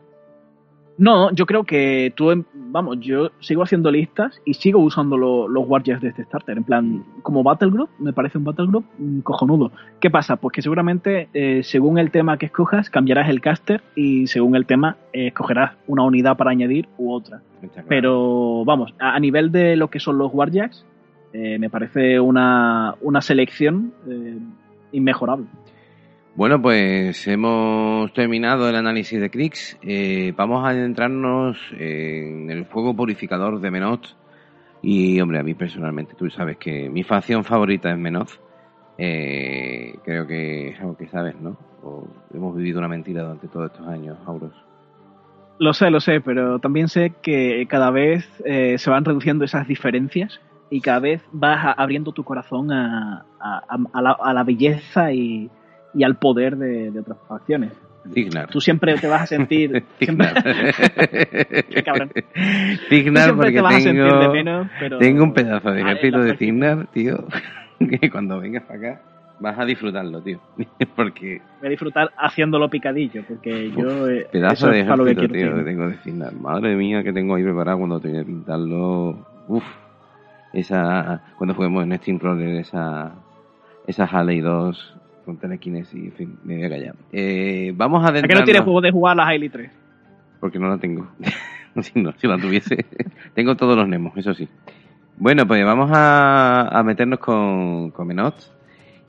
No, yo creo que tú, vamos, yo sigo haciendo listas y sigo usando lo- los Warriors de este starter. En plan, como Battle Group, me parece un Battle Group mm, cojonudo. ¿Qué pasa? Pues que seguramente, eh, según el tema que escojas, cambiarás el caster y según el tema, eh, escogerás una unidad para añadir u otra. Pero, vamos, a, a nivel de lo que son los Warjacks, eh, me parece una, una selección eh, inmejorable. Bueno, pues hemos terminado el análisis de Krix. Eh, vamos a adentrarnos en el fuego purificador de Menoth. Y, hombre, a mí personalmente, tú sabes que mi facción favorita es Menoth. Eh, creo que es algo que sabes, ¿no? O hemos vivido una mentira durante todos estos años, Auros. Lo sé, lo sé, pero también sé que cada vez eh, se van reduciendo esas diferencias y cada vez vas a- abriendo tu corazón a, a- a- a la, a la belleza y, y al poder de, de otras facciones. Cignar. Tú siempre te vas a sentir... siempre, Cignar. Qué cabrón. siempre porque te vas a sentir de tengo, menos, pero... tengo un pedazo de ejército de. Cignar, tío, que cuando vengas para acá vas a disfrutarlo, tío. Porque Voy a disfrutar haciéndolo picadillo, porque yo... eh, Pedazo de que ejército, tío, que tengo de Finland. Madre mía, que tengo ahí preparado cuando termine de pintarlo. Uf, esa. Cuando juguemos en Steamroller, esa. Esa Halley 2 con telequinesis, en fin, me voy a callar. Eh, vamos a ¿A qué no tienes juego de jugar a la Hailey 3? Porque no la tengo. si, no, si la tuviese. tengo todos los Nemos, eso sí. Bueno, pues vamos a, a meternos con, con Menots.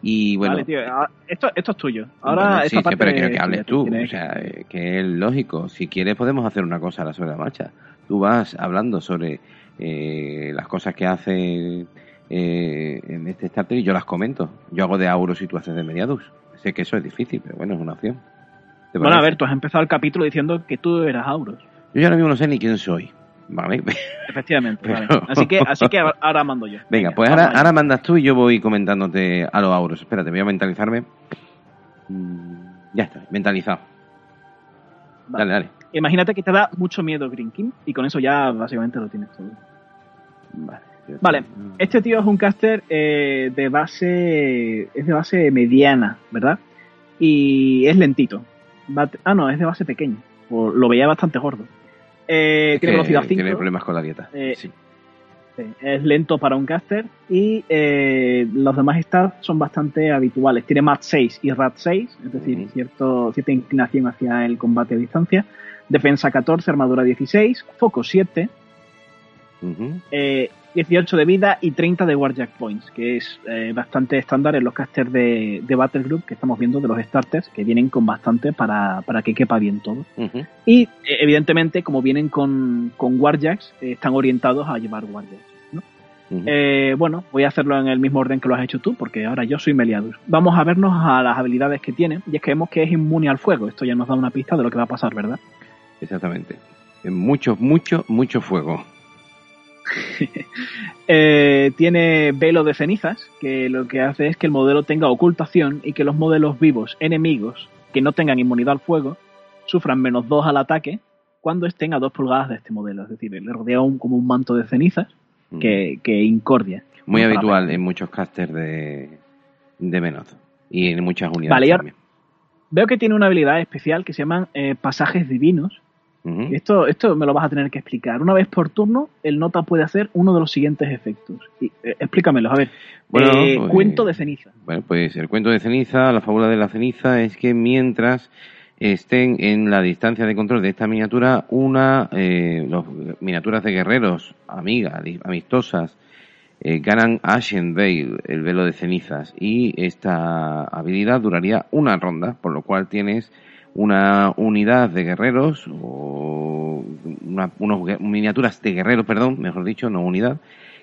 Y bueno. Vale, tío, ah, esto, esto es tuyo. Ahora, Bueno, esta sí, sí, pero quiero que hables tú O sea, eh, que es lógico. Si quieres, podemos hacer una cosa a la sobre la marcha. Tú vas hablando sobre eh, las cosas que hace eh, en este starter y yo las comento. Yo hago de Auros y tú haces de Mediadus. Sé que eso es difícil, pero bueno, es una opción. ¿Te Bueno, a ver, tú has empezado el capítulo diciendo que tú eras Auros. Yo ya ahora mismo no sé ni quién soy. Vale. Efectivamente, Pero- vale. Así que, así que ahora- mando yo. Venga, pues ahora, ahora mandas tú y yo voy comentándote a los Auros. Espérate, voy a mentalizarme. Mm, Ya está, mentalizado. Vale. Dale, dale. Imagínate que te da mucho miedo Green King y con eso ya básicamente lo tienes todo. Vale. Vale, este tío es un caster eh, de base. Es de base mediana, ¿verdad? Y es lentito. Ah, no, es de base pequeña. O lo veía bastante gordo. Eh, tiene velocidad 5. Tiene problemas con la dieta. Eh, sí. Sí, es lento para un caster y eh, los demás stats son bastante habituales. Tiene MAT 6 y RAT 6, es decir, cierto, cierta inclinación hacia el combate a distancia. Defensa 14, armadura 16, foco 7, Ujú. eh, 18 de vida y 30 de Warjack Points, que es eh, bastante estándar en los casters de, de Battle Group que estamos viendo de los starters, que vienen con bastante para, para que quepa bien todo. Y eh, evidentemente, como vienen con, con Warjacks, eh, están orientados a llevar Warjacks. Eh, bueno, voy a hacerlo en el mismo orden que lo has hecho tú, porque ahora yo soy Meliadus. Vamos a vernos a las habilidades que tiene, y es que vemos que es inmune al fuego. Esto ya nos da una pista de lo que va a pasar, ¿verdad? Exactamente. Mucho, mucho, mucho fuego. Eh, tiene velo de cenizas, que lo que hace es que el modelo tenga ocultación y que los modelos vivos enemigos que no tengan inmunidad al fuego sufran menos 2 al ataque cuando estén a 2 pulgadas de este modelo. Es decir, le rodea un, como un manto de cenizas Ujú. que, que incordia. Muy habitual en muchos casters de, de. Y en muchas unidades Vale, también. Veo que tiene una habilidad especial que se llaman eh, pasajes divinos. Esto, esto me lo vas a tener que explicar. Una vez por turno, el nota puede hacer uno de los siguientes efectos. Y, eh, explícamelos, a ver. Bueno, Eh, pues- Cuento de ceniza. Bueno, pues el cuento de ceniza, la fábula de la ceniza es que mientras estén en la distancia de control de esta miniatura, una, eh, las miniaturas de guerreros, amigas, amistosas, eh, ganan Ashen Veil, el velo de cenizas, y esta habilidad duraría una ronda, por lo cual tienes una unidad de guerreros o una, unos miniaturas de guerreros, perdón, mejor dicho, no unidad,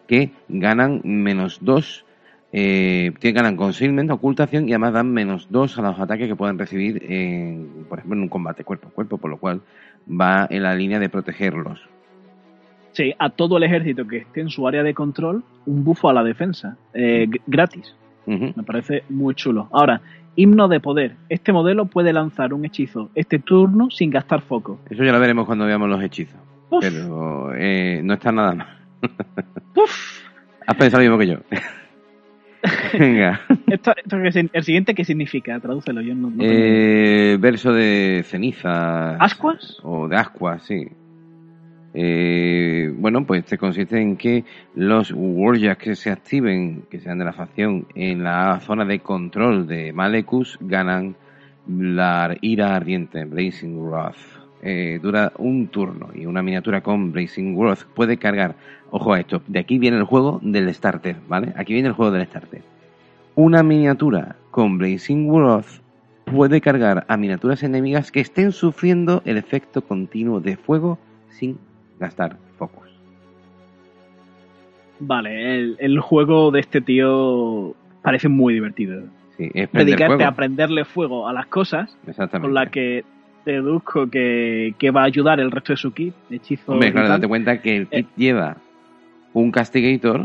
que ganan menos dos eh, tienen- ganan concealment, ocultación y además dan menos dos a los ataques que pueden recibir, en, por ejemplo, en un combate cuerpo a cuerpo, por lo cual va en la línea de protegerlos. Sí, a todo el ejército que esté en su área de control, un bufo a la defensa. eh, g- Me parece muy chulo. Ahora, himno de poder. Este modelo puede lanzar un hechizo este turno sin gastar foco. Eso ya lo veremos cuando veamos los hechizos. Uf, Pero eh, no está nada mal. uf. Has pensado lo mismo que yo. Venga. Esto, el siguiente, ¿qué significa? Tradúcelo, yo no, Eh, verso de ceniza. ¿Ascuas? O de ascuas, sí. Eh, bueno, pues este consiste en que los Warjacks que se activen, que sean de la facción, en la zona de control de Malekus, ganan la ira ardiente, Blazing Wrath. Eh, dura un turno y una miniatura con Blazing Wrath puede cargar, ojo a esto, de aquí viene el juego del starter, ¿vale? Aquí viene el juego del starter. Una miniatura con Blazing Wrath puede cargar a miniaturas enemigas que estén sufriendo el efecto continuo de fuego sin gastar focos. Vale, el, el juego de este tío parece muy divertido. Sí, es Dedicarte fuego. a prenderle fuego a las cosas, con la que deduzco que, que va a ayudar el resto de su kit, hechizo Hombre, claro, date cuenta que el kit lleva un Castigator,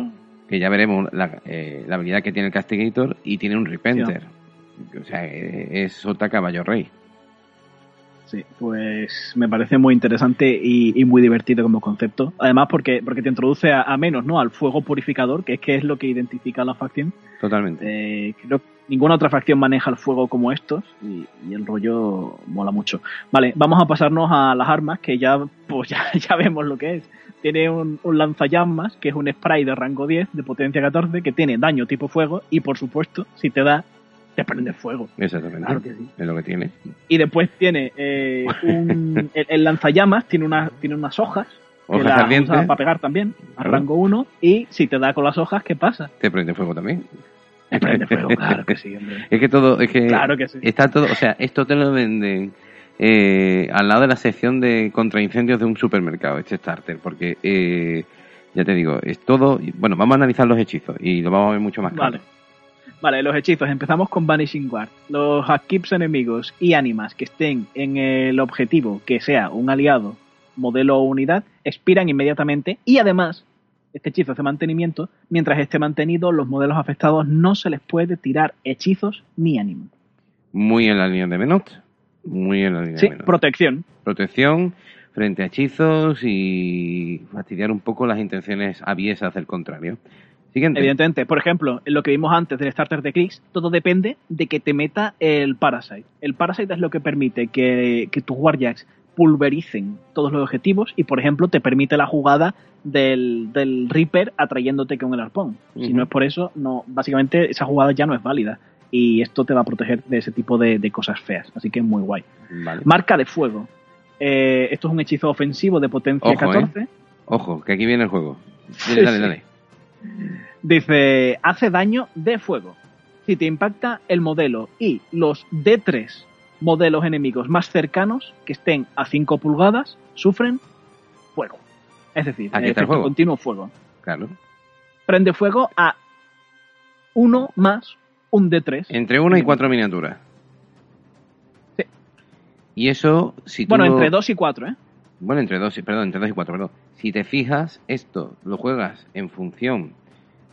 que ya veremos la, eh, la habilidad que tiene el Castigator, y tiene un Repenter. O sea, eh, es Sota Caballo Rey. Sí, pues me parece muy interesante y, y muy divertido como concepto. Además, porque, porque te introduce a, a menos, ¿no? Al fuego purificador, que es que es lo que identifica a la facción. Totalmente. Eh, creo que ninguna otra facción maneja el fuego como estos y, y el rollo mola mucho. Vale, vamos a pasarnos a las armas, que ya, pues ya, ya vemos lo que es. Tiene un, un lanzallamas, que es un spray de rango 10, de potencia 14, que tiene daño tipo fuego y, por supuesto, si te da, te prende fuego. Exactamente. Claro que sí. Es lo que tiene. Y después tiene eh, un, el, el lanzallamas, tiene, una, tiene unas hojas. Hojas las ardientes. para pegar también, a rango 1. Y si te da con las hojas, ¿qué pasa? Te prende fuego también. Te prende fuego, claro que sí, hombre. Es que todo, es que Claro que sí. está todo, o sea, esto te lo venden eh, al lado de la sección de contraincendios de un supermercado, este starter, porque eh, Ya te digo, es todo. Bueno, vamos a analizar los hechizos y lo vamos a ver mucho más claro. Vale. Vale, los hechizos. Empezamos con Vanishing Guard. Los Hakips enemigos y ánimas que estén en el objetivo, que sea un aliado, modelo o unidad, expiran inmediatamente y además este hechizo hace mantenimiento. Mientras esté mantenido, los modelos afectados no se les puede tirar hechizos ni ánimo. Muy en la línea de Menot. Muy en la línea Sí, de Menot. protección. Protección frente a hechizos y fastidiar un poco las intenciones aviesas del contrario. Siguiente. Evidentemente, por ejemplo, en lo que vimos antes del starter de Kriegs, todo depende de que te meta el Parasite. El Parasite es lo que permite que, que tus Warjacks pulvericen todos los objetivos y, por ejemplo, te permite la jugada del, del Reaper atrayéndote con el arpón. Si no es por eso, no, básicamente esa jugada ya no es válida. Y esto te va a proteger de ese tipo de, de cosas feas. Así que es muy guay. Vale. Marca de fuego. Eh, esto es un hechizo ofensivo de potencia Ojo, ¿eh? 14. Ojo, que aquí viene el juego. Dale, dale. Dice, hace daño de fuego. Si te impacta el modelo y los D3 modelos enemigos más cercanos que estén a 5 pulgadas sufren fuego. Es decir, Aquí está el fuego. continuo fuego. Claro. Prende fuego a 1 más un D3. Entre una y cuatro miniaturas. Sí. Y eso, si tú Bueno, lo- entre 2 y 4, ¿eh? Bueno, entre dos, y- perdón, entre dos y cuatro, perdón. Si te fijas, esto lo juegas en función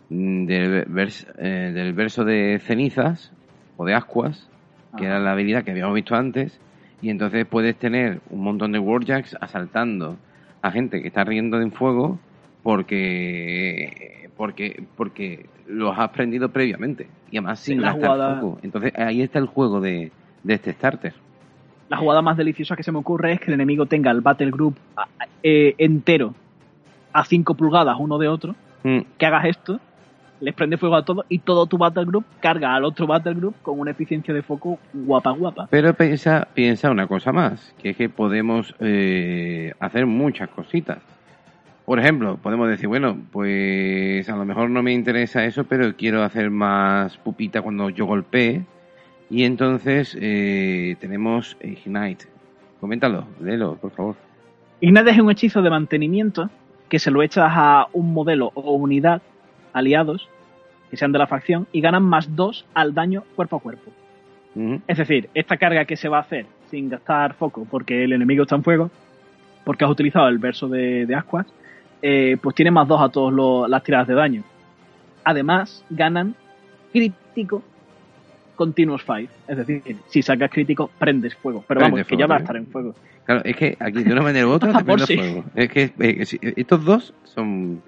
mm, del, vers- eh, del verso de cenizas o de ascuas, que Ajá. era la habilidad que habíamos visto antes, y entonces puedes tener un montón de warjacks asaltando a gente que está riendo en fuego porque porque porque los has aprendido previamente y además sin la gastar jugada-. Entonces ahí está el juego de, de este starter. La jugada más deliciosa que se me ocurre es que el enemigo tenga el Battle Group eh, entero a 5 pulgadas uno de otro Mm, que hagas esto, les prende fuego a todos y todo tu battle group carga al otro battle group con una eficiencia de foco guapa guapa. Pero piensa, piensa una cosa más, que es que podemos eh, hacer muchas cositas. Por ejemplo, podemos decir, bueno, pues a lo mejor no me interesa eso, pero quiero hacer más pupita cuando yo golpee. Y entonces eh, tenemos Ignite. Coméntalo, léelo, por favor. Ignite es un hechizo de mantenimiento que se lo echas a un modelo o unidad aliados que sean de la facción y ganan más 2 al daño cuerpo a cuerpo. Es decir, esta carga que se va a hacer sin gastar foco porque el enemigo está en fuego, porque has utilizado el verso de, de Ascuas, eh, pues tiene más 2 a todas las tiradas de daño. Además, ganan crítico Continuous Fire. Es decir, si sacas crítico, prendes fuego. Pero vamos, que ya va a sí. estar en fuego. Claro, es que aquí de una manera u otra te Por prende sí. fuego. Es que eh, sí, estos dos son,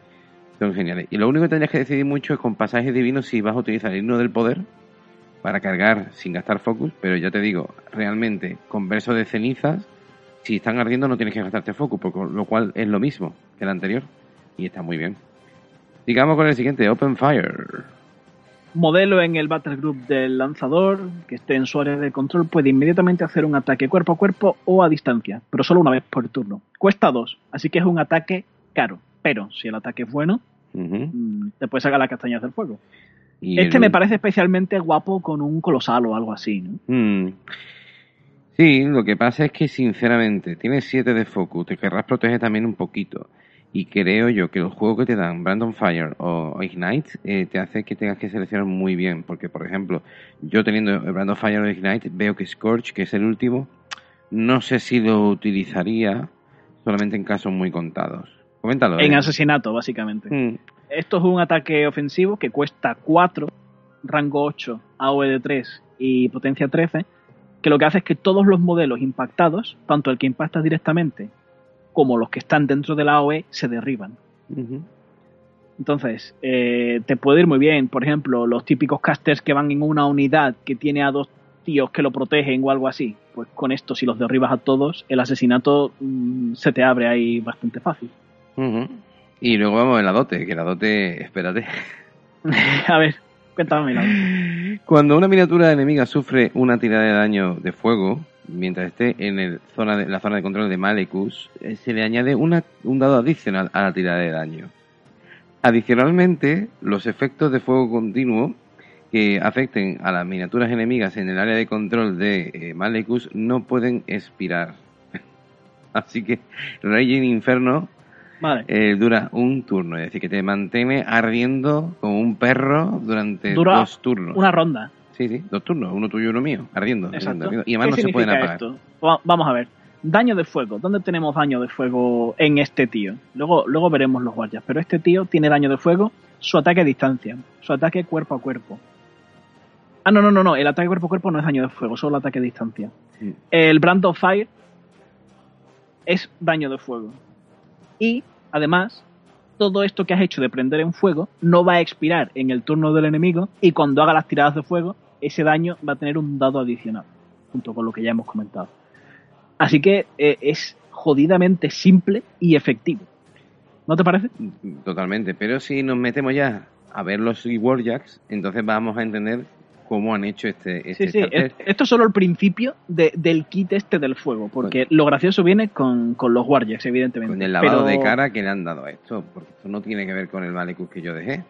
son geniales. Y lo único que tendrías que decidir mucho es con pasajes divinos si vas a utilizar el himno del poder para cargar sin gastar focus, pero ya te digo, realmente con verso de cenizas, si están ardiendo no tienes que gastarte focus, por lo cual es lo mismo que el anterior. Y está muy bien. Digamos con el siguiente, Open Fire. Modelo en el Battle Group del lanzador que esté en su área de control puede inmediatamente hacer un ataque cuerpo a cuerpo o a distancia, pero solo una vez por turno. Cuesta 2, así que es un ataque caro. Pero si el ataque es bueno, Ujú. mm, te puedes sacar las castañas del fuego. Y Este el- me parece especialmente guapo con un colosal o algo así, ¿no? Mm. Sí, lo que pasa es que sinceramente tienes 7 de focus, te querrás proteger también un poquito. Y creo yo que los juegos que te dan Brandon Fire o Ignite eh, te hace que tengas que seleccionar muy bien. Porque, por ejemplo, yo teniendo el Brandon Fire o Ignite, veo que Scorch, que es el último, no sé si lo utilizaría solamente en casos muy contados. Coméntalo. En eh. asesinato, básicamente. Mm, Esto es un ataque ofensivo que cuesta 4, rango 8, AOE de 3 y potencia 13, que lo que hace es que todos los modelos impactados, tanto el que impacta directamente como los que están dentro de la AOE, se derriban. Entonces, eh, te puede ir muy bien. Por ejemplo, los típicos casters que van en una unidad que tiene a dos tíos que lo protegen o algo así. Pues con esto, si los derribas a todos, el asesinato mm, se te abre ahí bastante fácil. Y luego vamos en la dote, que la dote, espérate. a ver, cuéntame. la- Cuando una miniatura enemiga sufre una tirada de daño de fuego, mientras esté en el zona de, la zona de control de Malecus, eh, se le añade una- un dado adicional a la tirada de daño. Adicionalmente, los efectos de fuego continuo que afecten a las miniaturas enemigas en el área de control de eh, Malecus no pueden expirar. Así que Raging Inferno Vale. eh, dura un turno, es decir, que te mantiene ardiendo como un perro durante Dura dos turnos. Una ronda. Sí, sí, dos turnos, uno tuyo y uno mío, ardiendo. Exacto. ardiendo. Y además no ¿Qué se pueden apagar. esto? Va- Vamos a ver. Daño de fuego. ¿Dónde tenemos daño de fuego en este tío? Luego, luego veremos los guardias. Pero este tío tiene daño de fuego, su ataque a distancia, su ataque cuerpo a cuerpo. Ah, no, no, no, no. El ataque cuerpo a cuerpo no es daño de fuego, solo ataque a distancia. El Brand of Fire es daño de fuego. Y, además, todo esto que has hecho de prender en fuego no va a expirar en el turno del enemigo y cuando haga las tiradas de fuego, ese daño va a tener un dado adicional, junto con lo que ya hemos comentado. Así que eh, es jodidamente simple y efectivo. ¿No te parece? Totalmente, pero si nos metemos ya a ver los Warjacks, entonces vamos a entender cómo han hecho este, este Sí, sí. Esto es solo el principio de- del kit este del fuego, porque lo gracioso viene con, con los Warjacks, evidentemente. con el lavado Pero- de cara que le han dado a esto, porque esto no tiene que ver con el Malekus que yo dejé.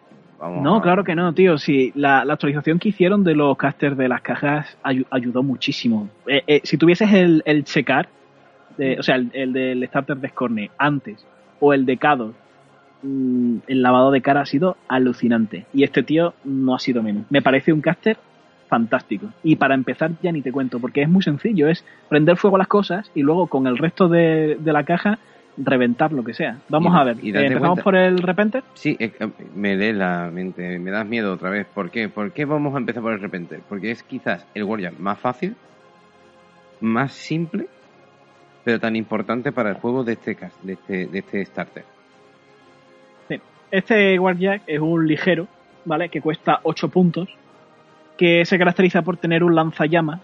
Vamos No, a- claro que no, tío. Sí, la, la actualización que hicieron de los casters de las cajas ayu- ayudó muchísimo. Eh, eh, si tuvieses el, el checar, de- o sea, el, el del starter de Scorne antes o el de Kados, mm, el lavado de cara ha sido alucinante. Y este tío no ha sido menos. Me parece un caster fantástico. Y para empezar ya ni te cuento, porque es muy sencillo, es prender fuego a las cosas y luego con el resto de, de la caja reventar lo que sea. Vamos Y- a ver, y eh, empezamos cuenta- por el Repenter. Sí, es que me lee la mente, me das miedo otra vez. ¿Por qué? ¿Por qué vamos a empezar por el repente? Porque es quizás el Warjack más fácil, más simple, pero tan importante para el juego de este, de este, de este starter. Este Warjack es un ligero, ¿vale? Que cuesta 8 puntos, que se caracteriza por tener un lanzallamas.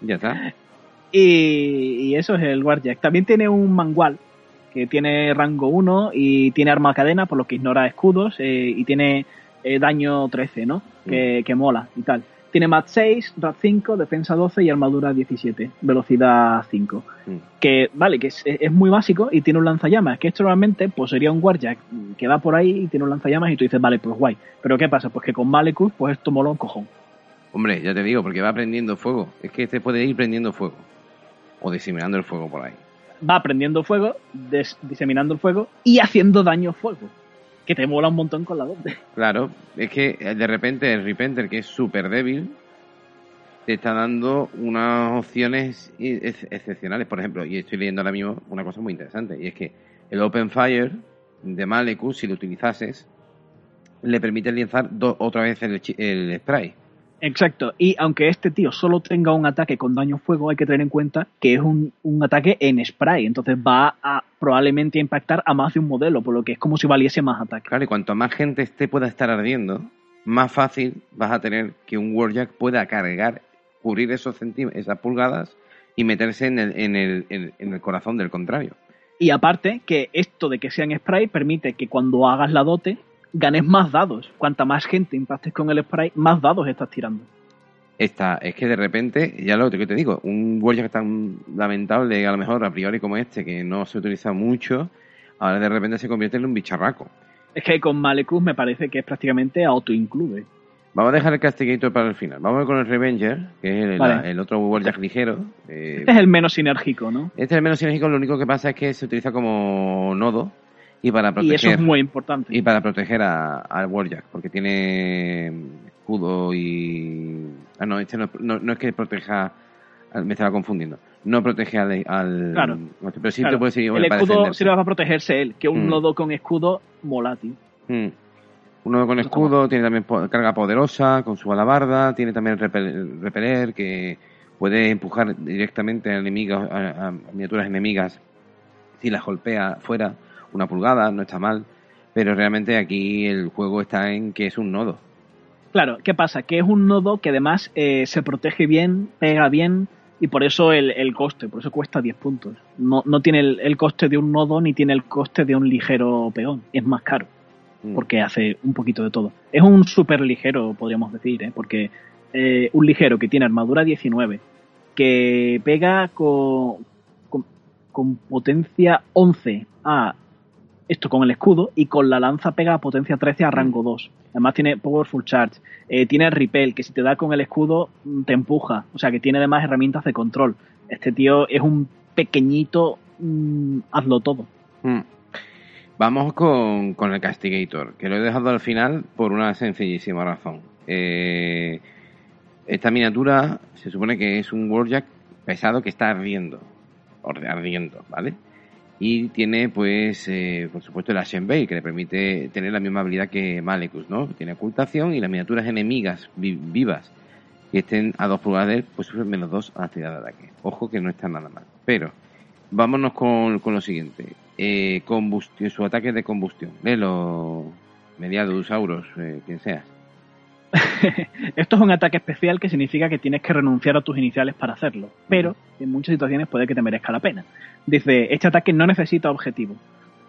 Ya está. Y, y eso es el Warjack. También tiene un mangual, que tiene rango 1 y tiene arma cadena, por lo que ignora escudos, eh, y tiene eh, daño 13, ¿no? Que, que mola y tal. Tiene mat 6, rat 5, defensa 12 y armadura 17, velocidad 5. Mm. Que, vale, que es, es muy básico y tiene un lanzallamas, que esto normalmente pues sería un Warjack que va por ahí y tiene un lanzallamas y tú dices, vale, pues guay. Pero ¿qué pasa? Pues que con Malekus, pues esto mola un cojón. Hombre, ya te digo, porque va prendiendo fuego. Es que este puede ir prendiendo fuego. O diseminando el fuego por ahí. Va prendiendo fuego, diseminando el fuego y haciendo daño fuego. Que te mola un montón con la doble. Claro, es que eh, de repente el Repenter, que es súper débil, te está dando unas opciones excepcionales. Por ejemplo, y estoy leyendo ahora mismo una cosa muy interesante, y es que el Open Fire de Malekus, si lo utilizases, le permite lanzar otra vez el spray. Exacto. Y aunque este tío solo tenga un ataque con daño fuego, hay que tener en cuenta que es un, un ataque en spray. Entonces va a probablemente impactar a más de un modelo, por lo que es como si valiese más ataque. Claro, y cuanto más gente esté pueda estar ardiendo, más fácil vas a tener que un Warjack pueda cargar, cubrir esos esas pulgadas y meterse en el, en el, en- en el corazón del contrario. Y aparte, que esto de que sea en spray permite que cuando hagas la dote ganes más dados. Cuanta más gente impactes con el spray, más dados estás tirando. Esta, es que de repente, ya lo que te digo, un Warjack tan lamentable, a lo mejor a priori como este, que no se utiliza mucho, ahora de repente se convierte en un bicharraco. Es que con Malekus me parece que es prácticamente auto-include. Vamos a dejar el Castigator para el final. Vamos con el Revenger, que es el, Vale. el otro Warjack ligero. Eh, Este es el menos sinérgico, ¿no? Este es el menos sinérgico, lo único que pasa es que se utiliza como nodo y para Y proteger eso es muy importante. y para proteger a- al Warjack, porque tiene escudo y ah no, este no, no, no es que proteja al- me estaba confundiendo. No protege al, al Claro. pero sí Claro. te puede servir el escudo sirve para protegerse él, que un Mm. nodo con escudo mola, tío. Mm. Uno con escudo, tiene también carga poderosa con su alabarda, tiene también repel- repeler que puede empujar directamente a enemigos, a, a miniaturas enemigas si las golpea fuera una pulgada, no está mal, pero realmente aquí el juego está en que es un nodo. Claro, ¿qué pasa? Que es un nodo que además eh, se protege bien, pega bien, y por eso el, el coste, por eso cuesta 10 puntos. No, no tiene el, el coste de un nodo ni tiene el coste de un ligero peón, es más caro. Mm. porque hace un poquito de todo. Es un súper ligero, podríamos decir, ¿eh? porque eh, un ligero que tiene armadura 19, que pega con, con, con potencia 11 a esto con el escudo y con la lanza pega a potencia 13 a rango 2. Además tiene Powerful Charge, eh, tiene Repel, que si te da con el escudo mm, te empuja, o sea que tiene además herramientas de control. Este tío es un pequeñito, mm, hazlo todo. Mm. Vamos con, con el Castigator, que lo he dejado al final por una sencillísima razón. Eh, esta miniatura se supone que es un Warjack pesado que está ardiendo, ardiendo, ¿vale? Y tiene, pues, eh, por supuesto, el Ashen Bay, que le permite tener la misma habilidad que Malekus, ¿no? Tiene ocultación y las miniaturas enemigas vivas que estén a dos pulgadas de él, pues sufren menos dos a la de ataque. Ojo que no está nada mal. Pero, vámonos con, con lo siguiente. Eh, combustión, su ataque de combustión. Léelo, Mediadus, Auros, eh, quien seas. Esto es un ataque especial que significa que tienes que renunciar a tus iniciales para hacerlo, pero en muchas situaciones puede que te merezca la pena. Dice, este ataque no necesita objetivo.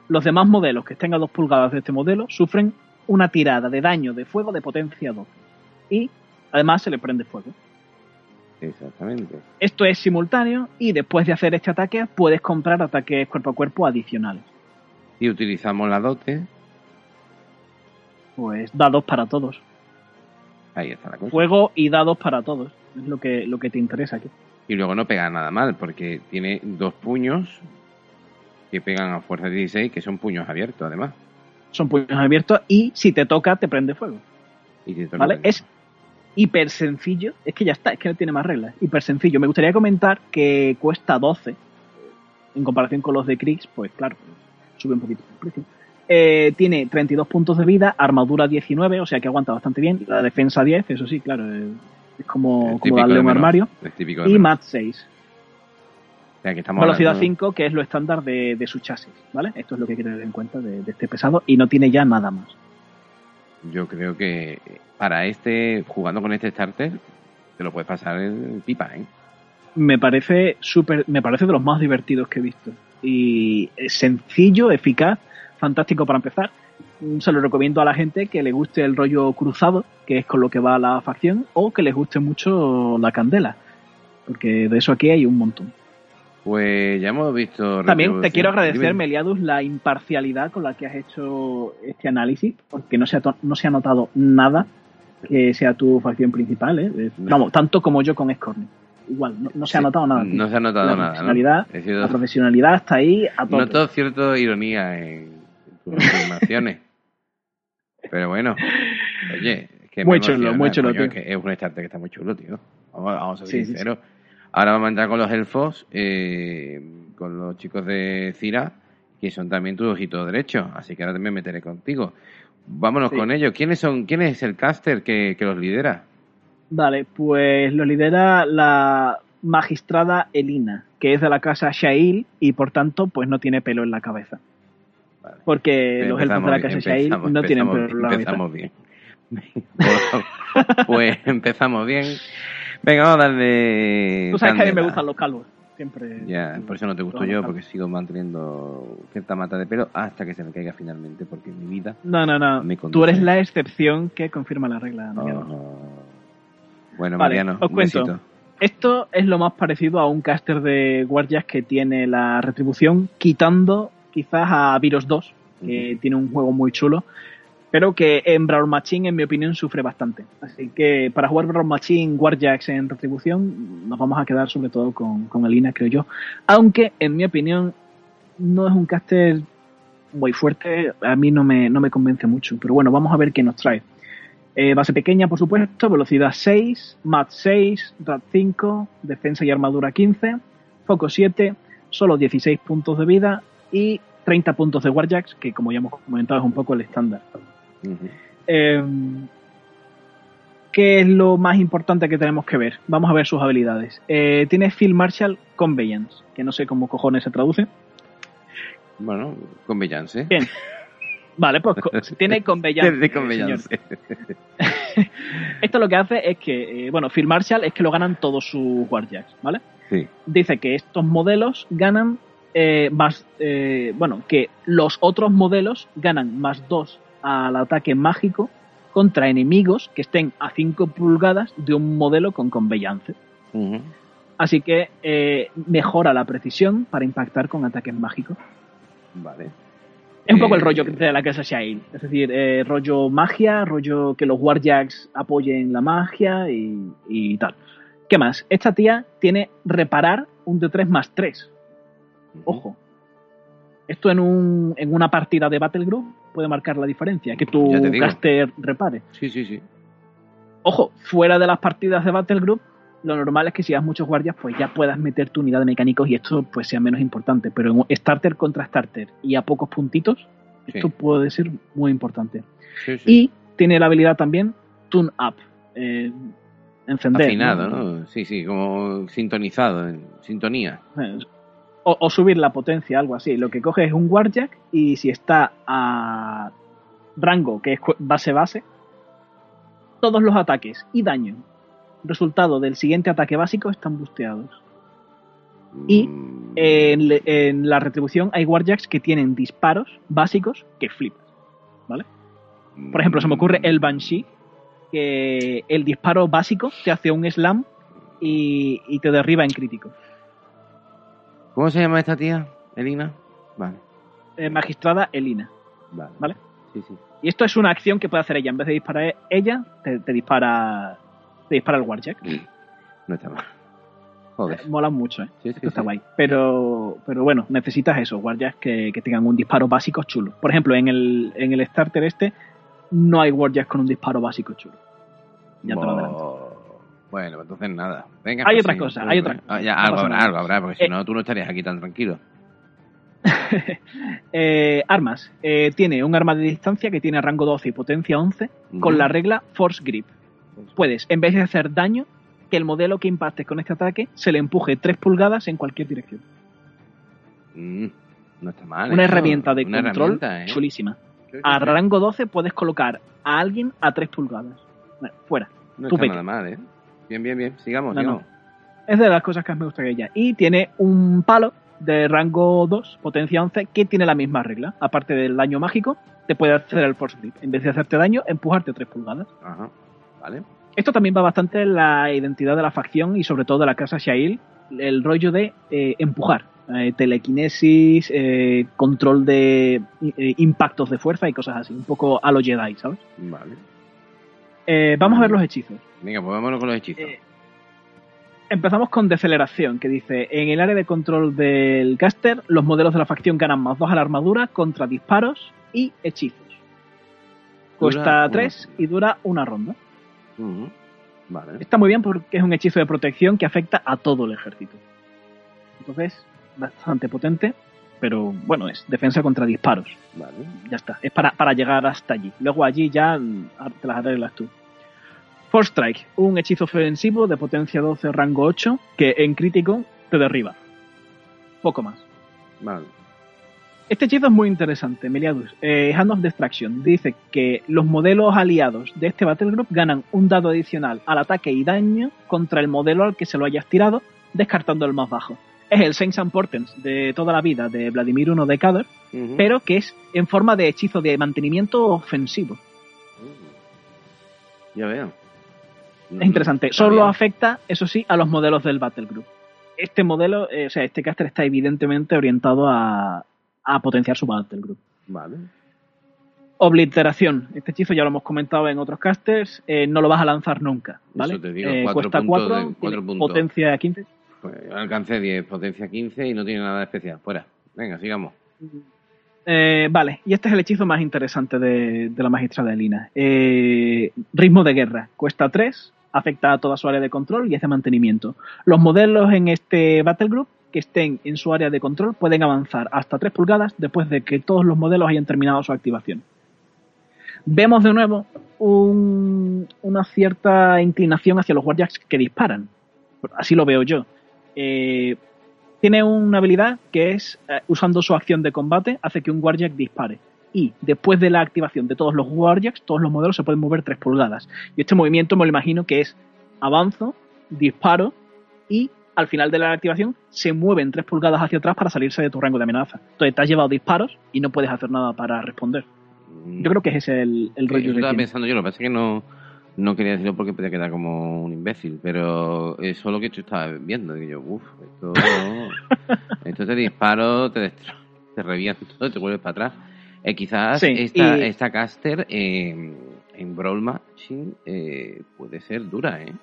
Los demás modelos que estén a dos pulgadas de este modelo sufren una tirada de daño de fuego de potencia 2 y además se le prende fuego. Exactamente. Esto es simultáneo y después de hacer este ataque puedes comprar ataques cuerpo a cuerpo adicionales. Y utilizamos la dote. Pues dados para todos. Ahí está la cosa. Fuego y dados para todos. Es lo que, lo que te interesa aquí. Y luego no pega nada mal, porque tiene dos puños que pegan a fuerza de 16, que son puños abiertos, además. Son puños abiertos y si te toca, te prende fuego. Y ¿Vale? Es hiper sencillo. Es que ya está, es que no tiene más reglas. Hiper sencillo. Me gustaría comentar que cuesta 12. En comparación con los de Kriegs, pues claro, sube un poquito el precio. Eh, tiene 32 puntos de vida, armadura 19, o sea que aguanta bastante bien. La defensa 10, eso sí, claro. es como, como darle un armario. Y. MAT 6. O sea, que Velocidad hablando- 5, que es lo estándar de, de su chasis, ¿vale? Esto es lo que hay que tener en cuenta de, de este pesado y no tiene ya nada más. Yo creo que para este, jugando con este starter, te lo puedes pasar en pipa, ¿eh? Me parece súper, me parece de los más divertidos que he visto. Y es sencillo, eficaz, fantástico para empezar. Se lo recomiendo a la gente que le guste el rollo cruzado, que es con lo que va la facción, o que les guste mucho la candela. Porque de eso aquí hay un montón. Pues ya hemos visto. También te quiero agradecer, Dime. Meliadus, la imparcialidad con la que has hecho este análisis, porque no se ha, no se ha notado nada que sea tu facción principal, ¿eh? Vamos, tanto como yo con Scorn. Igual, no, no se ha notado nada. tío. No se ha notado La nada. profesionalidad, La profesionalidad está ahí a tope. Noto cierta ironía en afirmaciones. Pero bueno, oye, es que Muy chulo, muy chulo, coño, es que es un starter que está muy chulo, tío. Vamos, vamos a ser Sí, sí, sinceros. Ahora vamos a entrar con los elfos, eh, con los chicos de Cira, que son también tus ojitos derechos. Así que ahora también me meteré contigo. Vámonos Sí. con ellos. ¿Quiénes son? ¿Quién es el caster que, que los lidera? Vale, pues lo lidera la magistrada Elina, que es de la casa Shail y por tanto pues no tiene pelo en la cabeza. Vale. Porque los elfos de la casa Shail empezamos- no tienen empezamos- cabeza. Empezamos bien. pues empezamos bien. Venga, vamos a darle. Tú sabes que a mí me candela. gustan los calvos. Siempre. Ya, por eso no te gusto yo, porque sigo manteniendo cierta mata de pelo hasta que se me caiga finalmente, porque mi vida. No, no, no. Me Tú eres la excepción que confirma la regla. Oh. Bueno, Vale, Mariano, os cuento. besito. Esto es lo más parecido a un caster de guardias que tiene la retribución, quitando quizás a Virus 2, que tiene un juego muy chulo, pero que en Brawl Machine, en mi opinión, sufre bastante. Así que para jugar Brawl Machine Warjacks en retribución, nos vamos a quedar sobre todo con, con Elina, creo yo. Aunque, en mi opinión, no es un caster muy fuerte, a mí no me, no me convence mucho. Pero bueno, vamos a ver qué nos trae. Eh, base pequeña, por supuesto, velocidad 6, MAT 6, RAT 5, defensa y armadura 15, foco 7, solo 16 puntos de vida y 30 puntos de Warjacks, que como ya hemos comentado es un poco el estándar. Eh, ¿Qué es lo más importante que tenemos que ver? Vamos a ver sus habilidades. Eh, tiene Field Marshal Conveyance, que no sé cómo cojones se traduce. Bueno, con Beyoncé. Bien. Vale, pues tiene Conveyance. Desde con señor. Beyoncé. Esto lo que hace es que, eh, bueno, Field Marshal es que lo ganan todos sus Warjacks, ¿vale? Sí. Dice que estos modelos ganan eh, más, eh, bueno, que los otros modelos ganan más 2 al ataque mágico contra enemigos que estén a 5 pulgadas de un modelo con conveyance. Así que eh, mejora la precisión para impactar con ataques mágicos. Vale. Es un poco el rollo de la casa Shine. Es decir, eh, rollo magia, rollo que los Warjacks apoyen la magia y, y tal. ¿Qué más? Esta tía tiene reparar un D3 más 3. Ojo. Esto en, un, en una partida de Battle Group puede marcar la diferencia, que tu caster repare. Sí, sí, sí. Ojo, fuera de las partidas de Battle Group, lo normal es que si has muchos guardias, pues ya puedas meter tu unidad de mecánicos y esto pues sea menos importante. Pero en starter contra starter y a pocos puntitos, esto puede ser muy importante. sí, sí. Y tiene la habilidad también Tune Up. eh, encender. Afinado, ¿no? Sí, sí, como sintonizado, en sintonía. O, o subir la potencia, algo así. Lo que coge es un Warjack y si está a rango, que es base-base, todos los ataques y daño resultado del siguiente ataque básico están busteados. Y, Mm, En, le- en la retribución hay Warjacks que tienen disparos básicos que flipas. Por ejemplo, se me ocurre el Banshee, que el disparo básico te hace un slam y, y te derriba en crítico. ¿Cómo se llama esta tía? ¿Elina? Vale, Eh, magistrada Elina. vale. Vale. Sí, sí. Y esto es una acción que puede hacer ella. En vez de disparar ella, te, te dispara te dispara el Warjack. No está mal. Joder. Mola mucho, ¿eh? Sí, sí, Esto está sí. guay. Pero, pero bueno, necesitas eso, Warjacks que, que tengan un disparo básico chulo. Por ejemplo, en el, en el starter este no hay Warjacks con un disparo básico chulo. Ya te lo adelanto. Bueno, pues entonces nada. Venga, Hay pues otra sí, cosa, tú- hay otra Ah, ya, No algo habrá, algo habrá, porque si Eh. no, tú no estarías aquí tan tranquilo. Eh, armas. Eh, tiene un arma de distancia que tiene rango 12 y potencia 11 con la regla Force Grip. Puedes, en vez de hacer daño, que el modelo que impactes con este ataque se le empuje 3 pulgadas en cualquier dirección. Mm, no está mal. Una eso. herramienta de Una control herramienta, ¿eh? chulísima. A rango 12 puedes colocar a alguien a 3 pulgadas. Bueno, fuera. No tú está nada mal, ¿eh? Bien, bien, bien. Sigamos, No. Es de las cosas que más me gusta de ella. Y tiene un palo de rango 2, potencia 11, que tiene la misma regla. Aparte del daño mágico, te puede hacer el Force Grip. En vez de hacerte daño, empujarte 3 pulgadas. Ajá. Vale. Esto también va bastante en la identidad de la facción y sobre todo de la casa Shail, el rollo de eh, empujar, eh, telequinesis, eh, control de eh, impactos de fuerza y cosas así, un poco a los Jedi, ¿sabes? Vale. Vamos a ver los hechizos. Venga, pues vámonos con los hechizos. Eh, empezamos con deceleración, que dice, en el área de control del caster, los modelos de la facción ganan más 2 a la armadura contra disparos y hechizos. Cuesta Dura 3 una- y dura una ronda. Vale. Está muy bien porque es un hechizo de protección que afecta a todo el ejército. Entonces, bastante potente, pero bueno, es defensa contra disparos. Vale. Ya está, es para, para llegar hasta allí. Luego allí ya te las arreglas tú. Force Strike, un hechizo ofensivo de potencia 12, rango 8, que en crítico te derriba. Poco más. Vale. Este hechizo es muy interesante, Meliadus. Eh, Hand of Destruction dice que los modelos aliados de este Battle Group ganan un dado adicional al ataque y daño contra el modelo al que se lo hayas tirado, descartando el más bajo. Es el Saints and Portents de toda la vida de Vladimir I de Kader, Ujú. pero que es en forma de hechizo de mantenimiento ofensivo. Ya veo. Es interesante. Está Solo bien. afecta, eso sí, a los modelos del Battle Group. Este modelo, eh, o sea, este caster está evidentemente orientado a, a potenciar su Battle Group. Vale. Obliteración. Este hechizo ya lo hemos comentado en otros casters. eh, no lo vas a lanzar nunca. ¿vale? Eso te digo, Eh, cuesta puntos 4, de- cuatro puntos. potencia 15. Pues alcance 10, potencia 15 y no tiene nada especial. Fuera. Venga, sigamos. Eh, vale, y este es el hechizo más interesante de, de la magistrada Elina. Eh, ritmo de guerra. Cuesta 3, afecta a toda su área de control y es de mantenimiento. Los modelos en este Battle Group que estén en su área de control pueden avanzar hasta 3 pulgadas después de que todos los modelos hayan terminado su activación. Vemos de nuevo un- una cierta inclinación hacia los guardias que disparan. Así lo veo yo. Eh, tiene una habilidad que es, eh, usando su acción de combate, hace que un Warjack dispare. Y después de la activación de todos los Warjacks, todos los modelos se pueden mover 3 pulgadas. Y este movimiento me lo imagino que es avanzo, disparo y al final de la activación se mueven 3 pulgadas hacia atrás para salirse de tu rango de amenaza. Entonces te has llevado disparos y no puedes hacer nada para responder. Yo creo que ese es el, el Que rollo que estaba tiene. pensando yo, lo que pasa es que no, no quería decirlo porque podía quedar como un imbécil, pero eso es lo que yo estaba viendo. Y yo, uff, esto, esto te disparo, te, destro- te revientas todo, te vuelves para atrás. Eh, quizás Sí, esta, y- esta caster eh, en Brawl Machine eh, puede ser dura, ¿eh?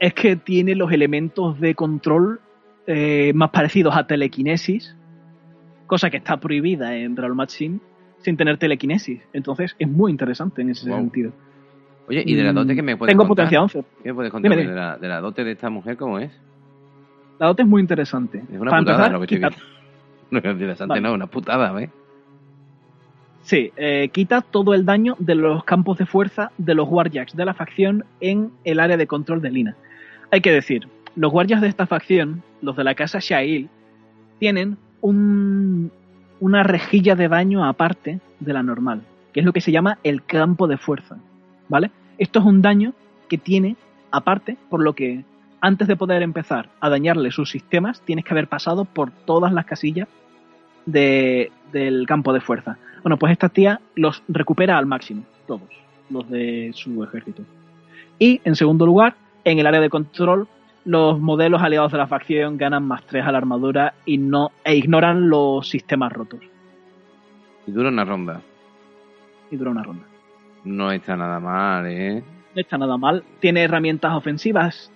es que tiene los elementos de control eh, más parecidos a telequinesis cosa que está prohibida en Real Machine sin tener telequinesis. Entonces es muy interesante en ese Wow. sentido. Oye, ¿y de la dote que me puedes Tengo contar? potencia 11. ¿Qué me puedes contar Dime, de, dime. la, de la dote de esta mujer cómo es? La dote es muy interesante. Es una Para putada empezar, lo que estoy viendo. No es interesante, Vale. no, una putada, ¿ves? Sí, eh, quita todo el daño de los campos de fuerza de los Warjacks de la facción en el área de control de Lina. Hay que decir, los guardias de esta facción, los de la casa Shail, tienen un- una rejilla de daño aparte de la normal, que es lo que se llama el campo de fuerza. ¿Vale? Esto es un daño que tiene aparte, por lo que antes de poder empezar a dañarle sus sistemas, tienes que haber pasado por todas las casillas de- del campo de fuerza. Bueno, pues esta tía los recupera al máximo, todos, los de su ejército. Y, en segundo lugar, en el área de control, los modelos aliados de la facción ganan más 3 a la armadura y no, e ignoran los sistemas rotos. Y dura una ronda. Y dura una ronda. No está nada mal, ¿eh? No está nada mal. Tiene herramientas ofensivas,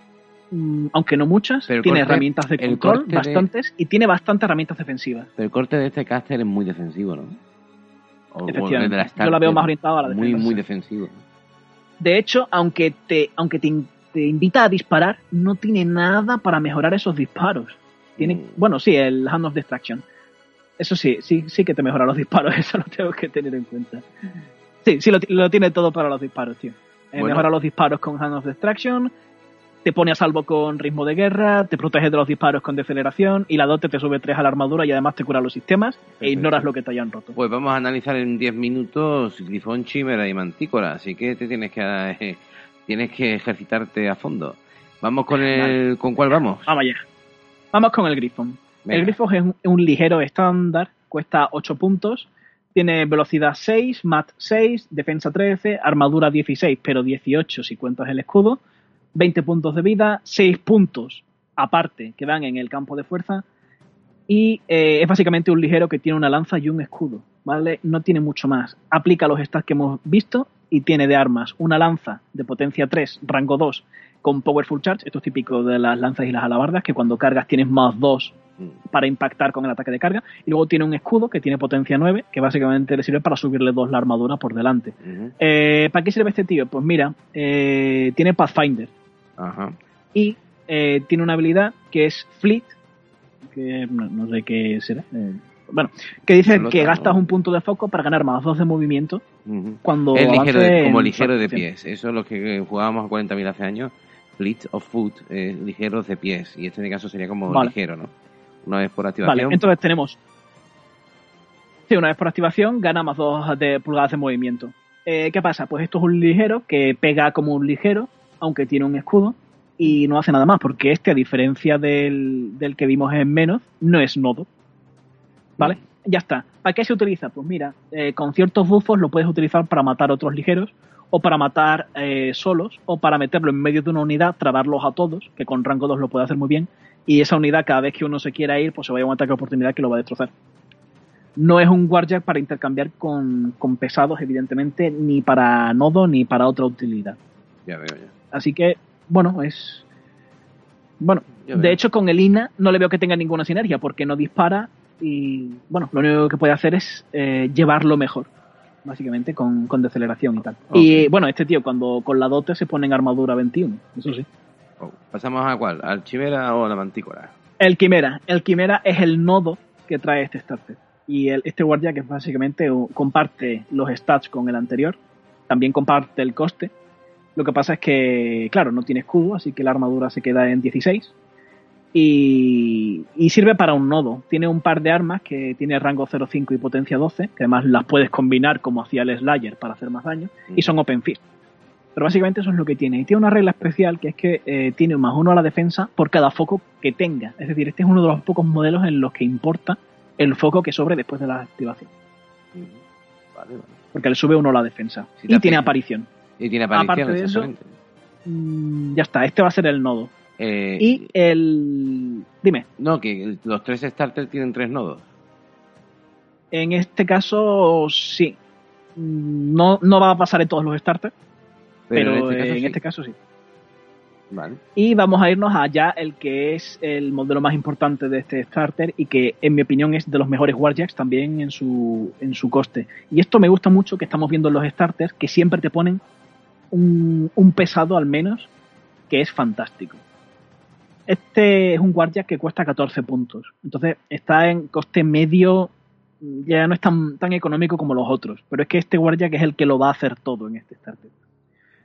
aunque no muchas. Pero tiene corte- herramientas de control, corte de- bastantes. Y tiene bastantes herramientas defensivas. Pero el corte de este caster es muy defensivo, ¿no? O- Efectivamente. la Yo la veo más orientada a la Muy, defensa. muy defensivo. De hecho, aunque te, aunque te, in- te invita a disparar, no tiene nada para mejorar esos disparos. Tiene, Mm. bueno, sí, el Hand of Destruction. Eso sí, sí, sí que te mejora los disparos, eso lo tengo que tener en cuenta. Sí, sí, lo, lo tiene todo para los disparos, tío. Eh, Bueno. Mejora los disparos con Hand of Destruction, te pone a salvo con ritmo de guerra, te protege de los disparos con deceleración y la dote te sube 3 a la armadura y además te cura los sistemas e ignoras lo que te hayan roto. Pues vamos a analizar en 10 minutos Grifón, Chimera y Mantícora, así que te tienes que eh, tienes que ejercitarte a fondo. Vamos con el ¿con cuál vamos? Vamos allá. Vamos con el. Venga. El Griffon es un, un ligero estándar, cuesta 8 puntos, tiene velocidad 6, mat 6, defensa 13, armadura 16, pero 18 si cuentas el escudo, 20 puntos de vida, 6 puntos aparte que van en el campo de fuerza y eh, es básicamente un ligero que tiene una lanza y un escudo, ¿vale? No tiene mucho más. Aplica los stats que hemos visto y tiene de armas una lanza de potencia 3, rango 2, con Powerful Charge, esto es típico de las lanzas y las alabardas, que cuando cargas tienes más 2 Mm. para impactar con el ataque de carga, y luego tiene un escudo que tiene potencia 9, que básicamente le sirve para subirle 2 la armadura por delante. Eh, ¿Para qué sirve este tío? Pues mira, eh, tiene Pathfinder Ajá. y eh, tiene una habilidad que es Fleet, que no, no sé qué será. eh, bueno, que dice que gastas un punto de foco para ganar más 2 de movimiento cuando Es ligero de- como ligero de pies. Eso es lo que jugábamos a 40.000 hace años. Fleet of Foot, eh, ligeros de pies. Y este en este caso sería como Vale. ligero, ¿no? Una vez por Vale, activación. entonces tenemos. Sí, una vez por activación gana más 2 de pulgadas de movimiento. Eh, ¿Qué pasa? Pues esto es un ligero que pega como un ligero, aunque tiene un escudo, y no hace nada más, porque este, a diferencia del, del que vimos en menos, no es nodo. ¿Vale? Mm. Ya está. ¿Para qué se utiliza? Pues mira, eh, con ciertos buffos lo puedes utilizar para matar otros ligeros, o para matar eh, solos, o para meterlo en medio de una unidad, trabarlos a todos, que con rango 2 lo puede hacer muy bien, y esa unidad cada vez que uno se quiera ir, pues se vaya a un ataque de oportunidad que lo va a destrozar. No es un Warjack para intercambiar con, con pesados, evidentemente, ni para nodo ni para otra utilidad. Ya veo, ya. Así que, bueno, es. Bueno, de hecho, con el INA no le veo que tenga ninguna sinergia porque no dispara y, bueno, lo único que puede hacer es eh, llevarlo mejor, básicamente, con, con deceleración y tal. Y, bueno, este tío, cuando con la dote se pone en armadura 21, eso sí. Oh, ¿Pasamos a cuál? ¿Al Chimera o a la Mantícora? El Quimera. El Quimera es el nodo que trae este starter. Y el, este guardia que básicamente comparte los stats con el anterior, también comparte el coste. Lo que pasa es que, claro, no tiene escudo, así que la armadura se queda en 16. Y, y sirve para un nodo. Tiene un par de armas que tiene rango 0.5 y potencia 12, que además las puedes combinar como hacía el Slayer para hacer más daño, y son Open Fist. Pero básicamente eso es lo que tiene. Y tiene una regla especial que es que eh, tiene más uno a la defensa por cada foco que tenga. Es decir, este es uno de los pocos modelos en los que importa el foco que sobre después de la activación. Ujú. Vale, vale. Porque le sube uno a la defensa. Y tiene aparición. Y tiene Aparte de eso, exactamente. Mm, ya está, este va a ser el nodo. Eh, Y el... Dime, No, que los tres starters tienen tres nodos. en este caso sí. Mm, No, no va a pasar en todos los starters, pero, Pero, en este caso en sí. este caso sí. Vale. Y vamos a irnos allá el que es el modelo más importante de este starter y que en mi opinión es de los mejores Warjacks también en su, en su coste. Y esto me gusta mucho que estamos viendo en los starters que siempre te ponen un, pesado al menos que es fantástico. Este es un Warjack que cuesta 14 puntos. Entonces está en coste medio, ya no es tan, tan económico como los otros. Pero es que este Warjack es el que lo va a hacer todo en este starter.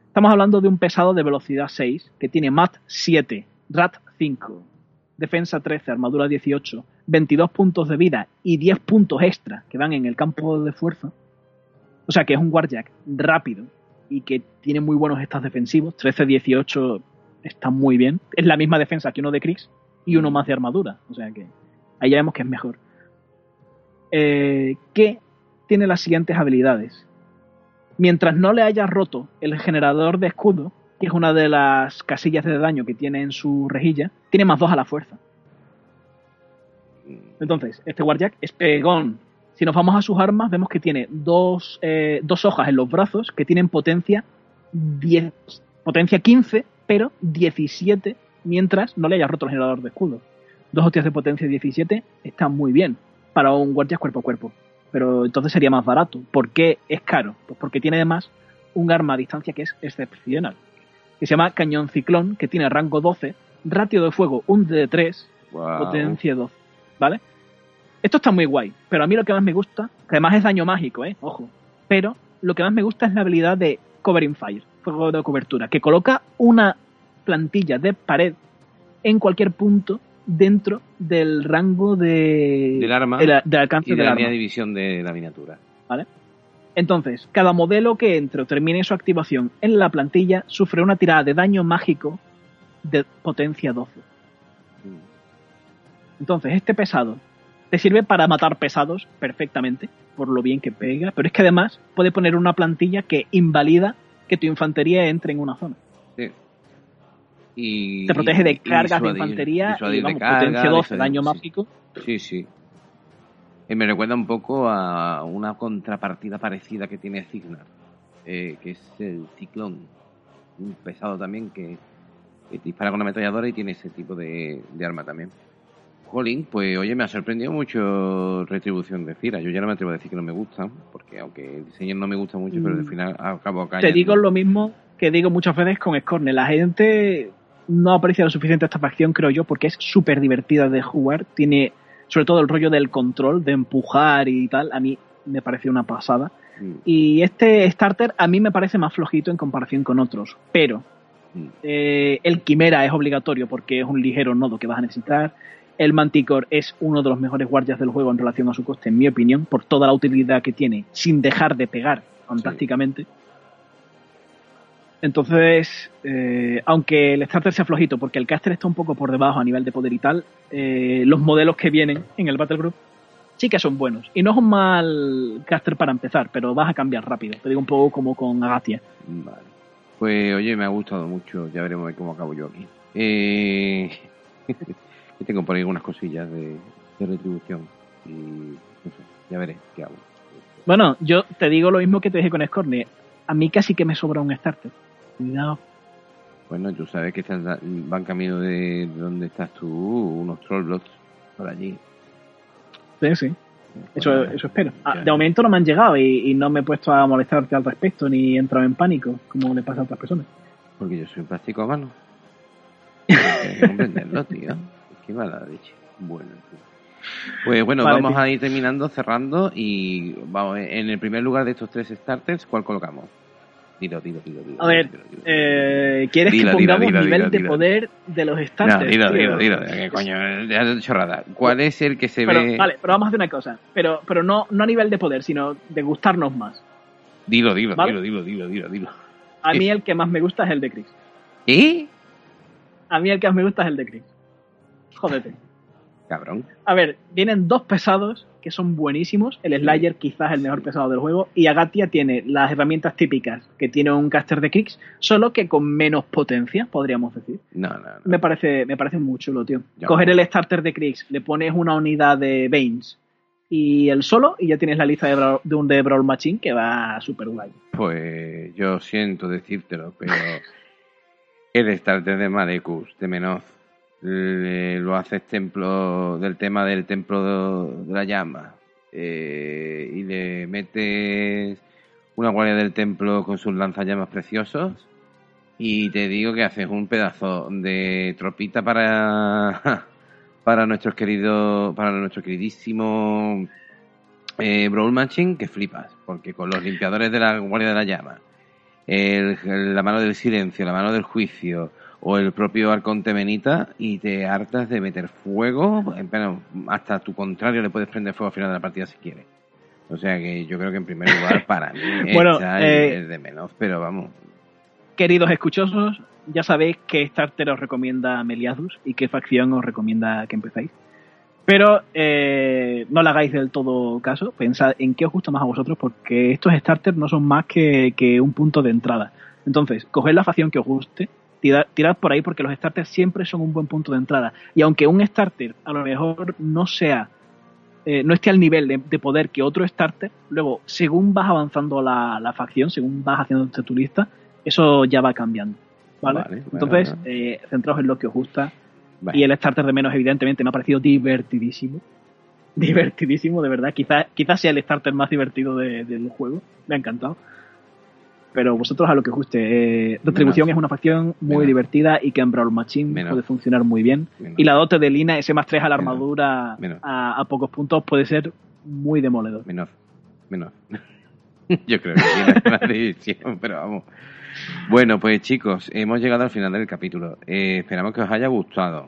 Estamos hablando de un pesado de velocidad 6 que tiene MAT 7, RAT 5, defensa 13, armadura 18, 22 puntos de vida y 10 puntos extra que van en el campo de fuerza. O sea que es un Warjack rápido y que tiene muy buenos estados defensivos. 13-18 está muy bien. Es la misma defensa que uno de Kriegs y uno más de armadura. O sea que ahí ya vemos que es mejor. Eh, que tiene las siguientes habilidades mientras no le haya roto el generador de escudo, que es una de las casillas de daño que tiene en su rejilla, tiene más dos a la fuerza. Entonces, este Warjack es pegón. Si nos vamos a sus armas, vemos que tiene dos, eh, dos hojas en los brazos que tienen potencia 10, potencia 15, pero 17 mientras no le haya roto el generador de escudo. Dos hostias de potencia 17 están muy bien para un Warjack cuerpo a cuerpo pero entonces sería más barato. ¿Por qué es caro? Pues porque tiene además un arma a distancia que es excepcional, que se llama Cañón Ciclón, que tiene rango 12, ratio de fuego un de 3, potencia 12, ¿vale? Esto está muy guay, pero a mí lo que más me gusta, que además es daño mágico, ¿eh? Ojo, pero lo que más me gusta es la habilidad de Covering Fire, fuego de cobertura, que coloca una plantilla de pared en cualquier punto dentro del rango de, del arma del alcance y de del la arma. división de la miniatura. ¿vale? Entonces, cada modelo que entre o termine su activación en la plantilla sufre una tirada de daño mágico de potencia 12. Entonces, este pesado te sirve para matar pesados perfectamente, por lo bien que pega, pero es que además puede poner una plantilla que invalida que tu infantería entre en una zona. Sí. Y, Te protege de y cargas de infantería y de vamos, carga, potencia 12, disuadir- daño sí. mágico. Sí, sí. Eh, me recuerda un poco a una contrapartida parecida que tiene Cignar, eh, que es el Ciclón. Un pesado también que, que dispara con una ametralladora y tiene ese tipo de, de arma también. Jolín, pues oye, me ha sorprendido mucho Retribución de Fira. Yo ya no me atrevo a decir que no me gustan, porque aunque el diseño no me gusta mucho, pero al Mm. final acabo Te digo lo mismo que digo muchas veces con Scorner. La gente no aprecia lo suficiente esta facción, creo yo, porque es súper divertida de jugar. Tiene, sobre todo, el rollo del control, de empujar y tal. A mí me parece una pasada. Mm, Y este starter a mí me parece más flojito en comparación con otros. Pero mm. eh, el Quimera es obligatorio porque es un ligero nodo que vas a necesitar. El Manticore es uno de los mejores guardias del juego en relación a su coste, en mi opinión, por toda la utilidad que tiene, sin dejar de pegar fantásticamente. Entonces, eh, aunque el starter sea flojito, porque el caster está un poco por debajo a nivel de poder y tal, eh, los modelos que vienen en el Battle Group sí que son buenos. Y no es un mal caster para empezar, pero vas a cambiar rápido. Te digo un poco como con Agatia. Vale. Pues oye, me ha gustado mucho. Ya veremos cómo acabo yo aquí. Eh... que tengo por ahí algunas cosillas de, de retribución. Y no sé, ya veré qué hago. Bueno, yo te digo lo mismo que te dije con Scorny. A mí casi que me sobra un starter. Cuidado. Bueno, tú sabes que estás, van camino de donde estás tú, unos trollblots por allí. Sí, sí. Eso, eso espero. Ah, de momento no me han llegado y, y no me he puesto a molestarte al respecto ni he entrado en pánico, como le pasa a otras personas. Porque yo soy un plástico a mano. Que comprenderlo, tío. Qué mala leche. Bueno, tío. Pues bueno, Vale, vamos tío. a ir terminando, cerrando y vamos, en el primer lugar de estos tres starters, ¿cuál colocamos? Dilo, dilo, dilo, dilo. A ver, dilo, dilo, dilo. Eh, ¿Quieres Dilo, que dilo, pongamos dilo, nivel dilo, de dilo. poder de los No, starters? dilo, tío? dilo, dilo, ¿qué coño? Ya chorrada. ¿Cuál es el que se Pero, ve? Vale, pero vamos a hacer una cosa. Pero, pero no, no a nivel de poder, sino de gustarnos más. Dilo, dilo, ¿Vale? dilo, dilo, dilo, dilo, dilo. A mí el que más me gusta es el de Chris. ¿Eh? A mí el que más me gusta es el de Chris. Jódete. Cabrón. A ver, vienen dos pesados que son buenísimos. El Slayer quizás el mejor pesado del juego. Y Agatia tiene las herramientas típicas que tiene un caster de Kriegs, solo que con menos potencia, podríamos decir. No, no, no. Me parece, me parece muy chulo, tío. Coger el starter de Kriegs, le pones una unidad de Banes y el solo, y ya tienes la lista de, Brawl- de un de Brawl Machine que va súper guay. Pues yo siento decírtelo, pero el starter de Malecus, de Menoz. Le- lo haces templo del tema del templo de, la llama. eh, y le metes una guardia del templo con sus lanzallamas preciosos. Y te digo que haces un pedazo de tropita para, para nuestros queridos, para nuestro queridísimo eh, Brawl Machine que flipas, porque con los limpiadores de la Guardia de la Llama, la mano del silencio, la mano del juicio o el propio Arconte Benita y te hartas de meter fuego, pero hasta tu contrario le puedes prender fuego al final de la partida si quieres. O sea que yo creo que en primer lugar para mí Bueno, eh, el de menos, pero vamos, Queridos escuchosos, ya sabéis qué starter os recomienda Meliadus y qué facción os recomienda que empecéis. Pero eh, no le hagáis del todo caso, pensad en qué os gusta más a vosotros, porque estos starters no son más que, que un punto de entrada. Entonces, coged la facción que os guste, tirad, tirad por ahí, porque los starters siempre son un buen punto de entrada. Y aunque un starter a lo mejor no sea, eh, no esté al nivel de, de poder que otro starter, luego, según vas avanzando la, la facción, según vas haciendo tu lista, eso ya va cambiando. ¿Vale? Entonces, eh, centraos en lo que os gusta. vale. Y el starter de menos, evidentemente, me ha parecido divertidísimo. Divertidísimo, de verdad. Quizás quizás sea el starter más divertido de- del juego. Me ha encantado. Pero vosotros a lo que os guste. Eh, Retribución Menos. es una facción muy Menos. divertida y que en Brawl Machine Menos. puede funcionar muy bien. Y la dote de Lina, ese más 3 a la armadura a, a pocos puntos, puede ser muy demoledor. Menos. Menos. Yo creo que tiene una división, pero vamos. Bueno, pues chicos, hemos llegado al final del capítulo. Eh, esperamos que os haya gustado.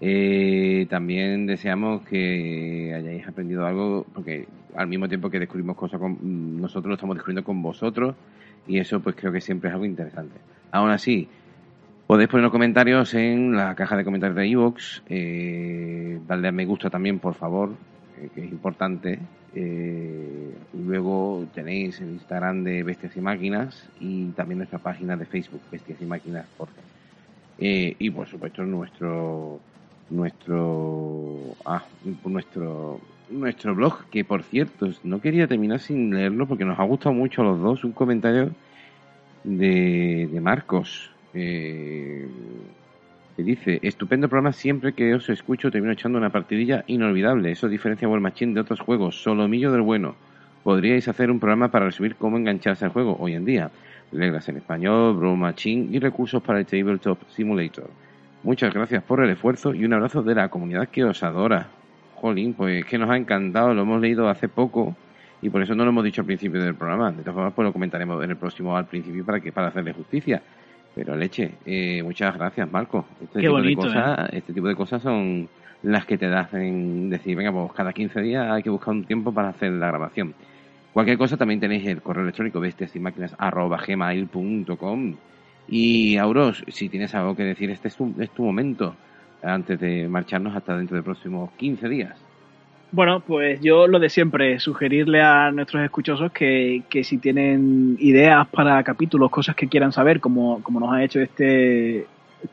Eh, también deseamos que hayáis aprendido algo, porque al mismo tiempo que descubrimos cosas con nosotros, lo estamos descubriendo con vosotros, y eso pues creo que siempre es algo interesante. Aún así, podéis poner los comentarios en la caja de comentarios de iVoox, eh, darle a me gusta también, por favor, eh, que es importante. Eh, luego tenéis el Instagram de Bestias y Máquinas y también nuestra página de Facebook, Bestias y Máquinas Podcast. Eh, y por supuesto nuestro nuestro ah, nuestro nuestro blog que por cierto no quería terminar sin leerlo porque nos ha gustado mucho a los dos un comentario de, de Marcos eh, que dice estupendo programa siempre que os escucho termino echando una partidilla inolvidable eso diferencia War Machine de otros juegos solomillo del bueno podríais hacer un programa para resumir cómo engancharse al juego hoy en día reglas en español, Brawl Machine y recursos para el Tabletop Simulator. Muchas gracias por el esfuerzo y un abrazo de la comunidad que os adora. Jolín, pues que nos ha encantado, lo hemos leído hace poco y por eso no lo hemos dicho al principio del programa. De todas formas, pues lo comentaremos en el próximo al principio para que para hacerle justicia. Pero leche, eh, muchas gracias, Marco. Este Qué tipo bonito, de cosas, este tipo de cosas son las que te hacen decir, venga, pues cada 15 días hay que buscar un tiempo para hacer la grabación. Cualquier cosa también tenéis el correo electrónico bestias y máquinas arroba gmail.com. Y Auros, si tienes algo que decir, este es tu, es tu momento antes de marcharnos hasta dentro de próximos 15 días. Bueno, pues yo lo de siempre, sugerirle a nuestros escuchosos que, que si tienen ideas para capítulos, cosas que quieran saber, como, como nos ha hecho este,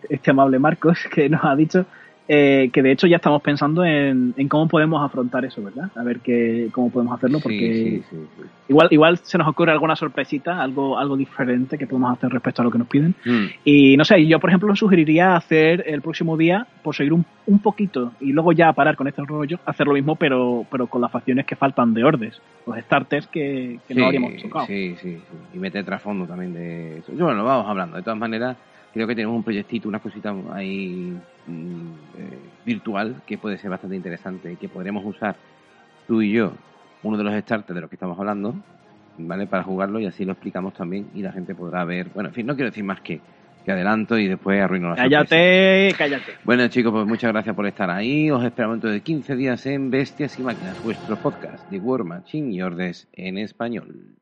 este amable Marcos, que nos ha dicho, eh, que de hecho ya estamos pensando en, en cómo podemos afrontar eso, ¿verdad? A ver qué, cómo podemos hacerlo, porque Sí, sí, sí, sí. igual, igual se nos ocurre alguna sorpresita, algo, algo diferente que podemos hacer respecto a lo que nos piden. Mm, Y no sé, yo por ejemplo sugeriría hacer el próximo día, por seguir un, un poquito y luego ya parar con este rollo, hacer lo mismo pero, pero con las facciones que faltan de Ordes, los starters que, que no habríamos tocado. Sí, sí, sí. Y meter trasfondo también de eso. Bueno, lo vamos hablando. De todas maneras, creo que tenemos un proyectito, una cosita ahí mm, eh, virtual que puede ser bastante interesante y que podremos usar tú y yo, uno de los starters de los que estamos hablando, ¿vale? Para jugarlo y así lo explicamos también y la gente podrá ver. Bueno, en fin, no quiero decir más que, que adelanto y después arruino la sorpresa. Cállate, cállate. Bueno chicos, pues muchas gracias por estar ahí. Os esperamos dentro de 15 días en Bestias y Máquinas, vuestro podcast de War Machine y Ordes en español.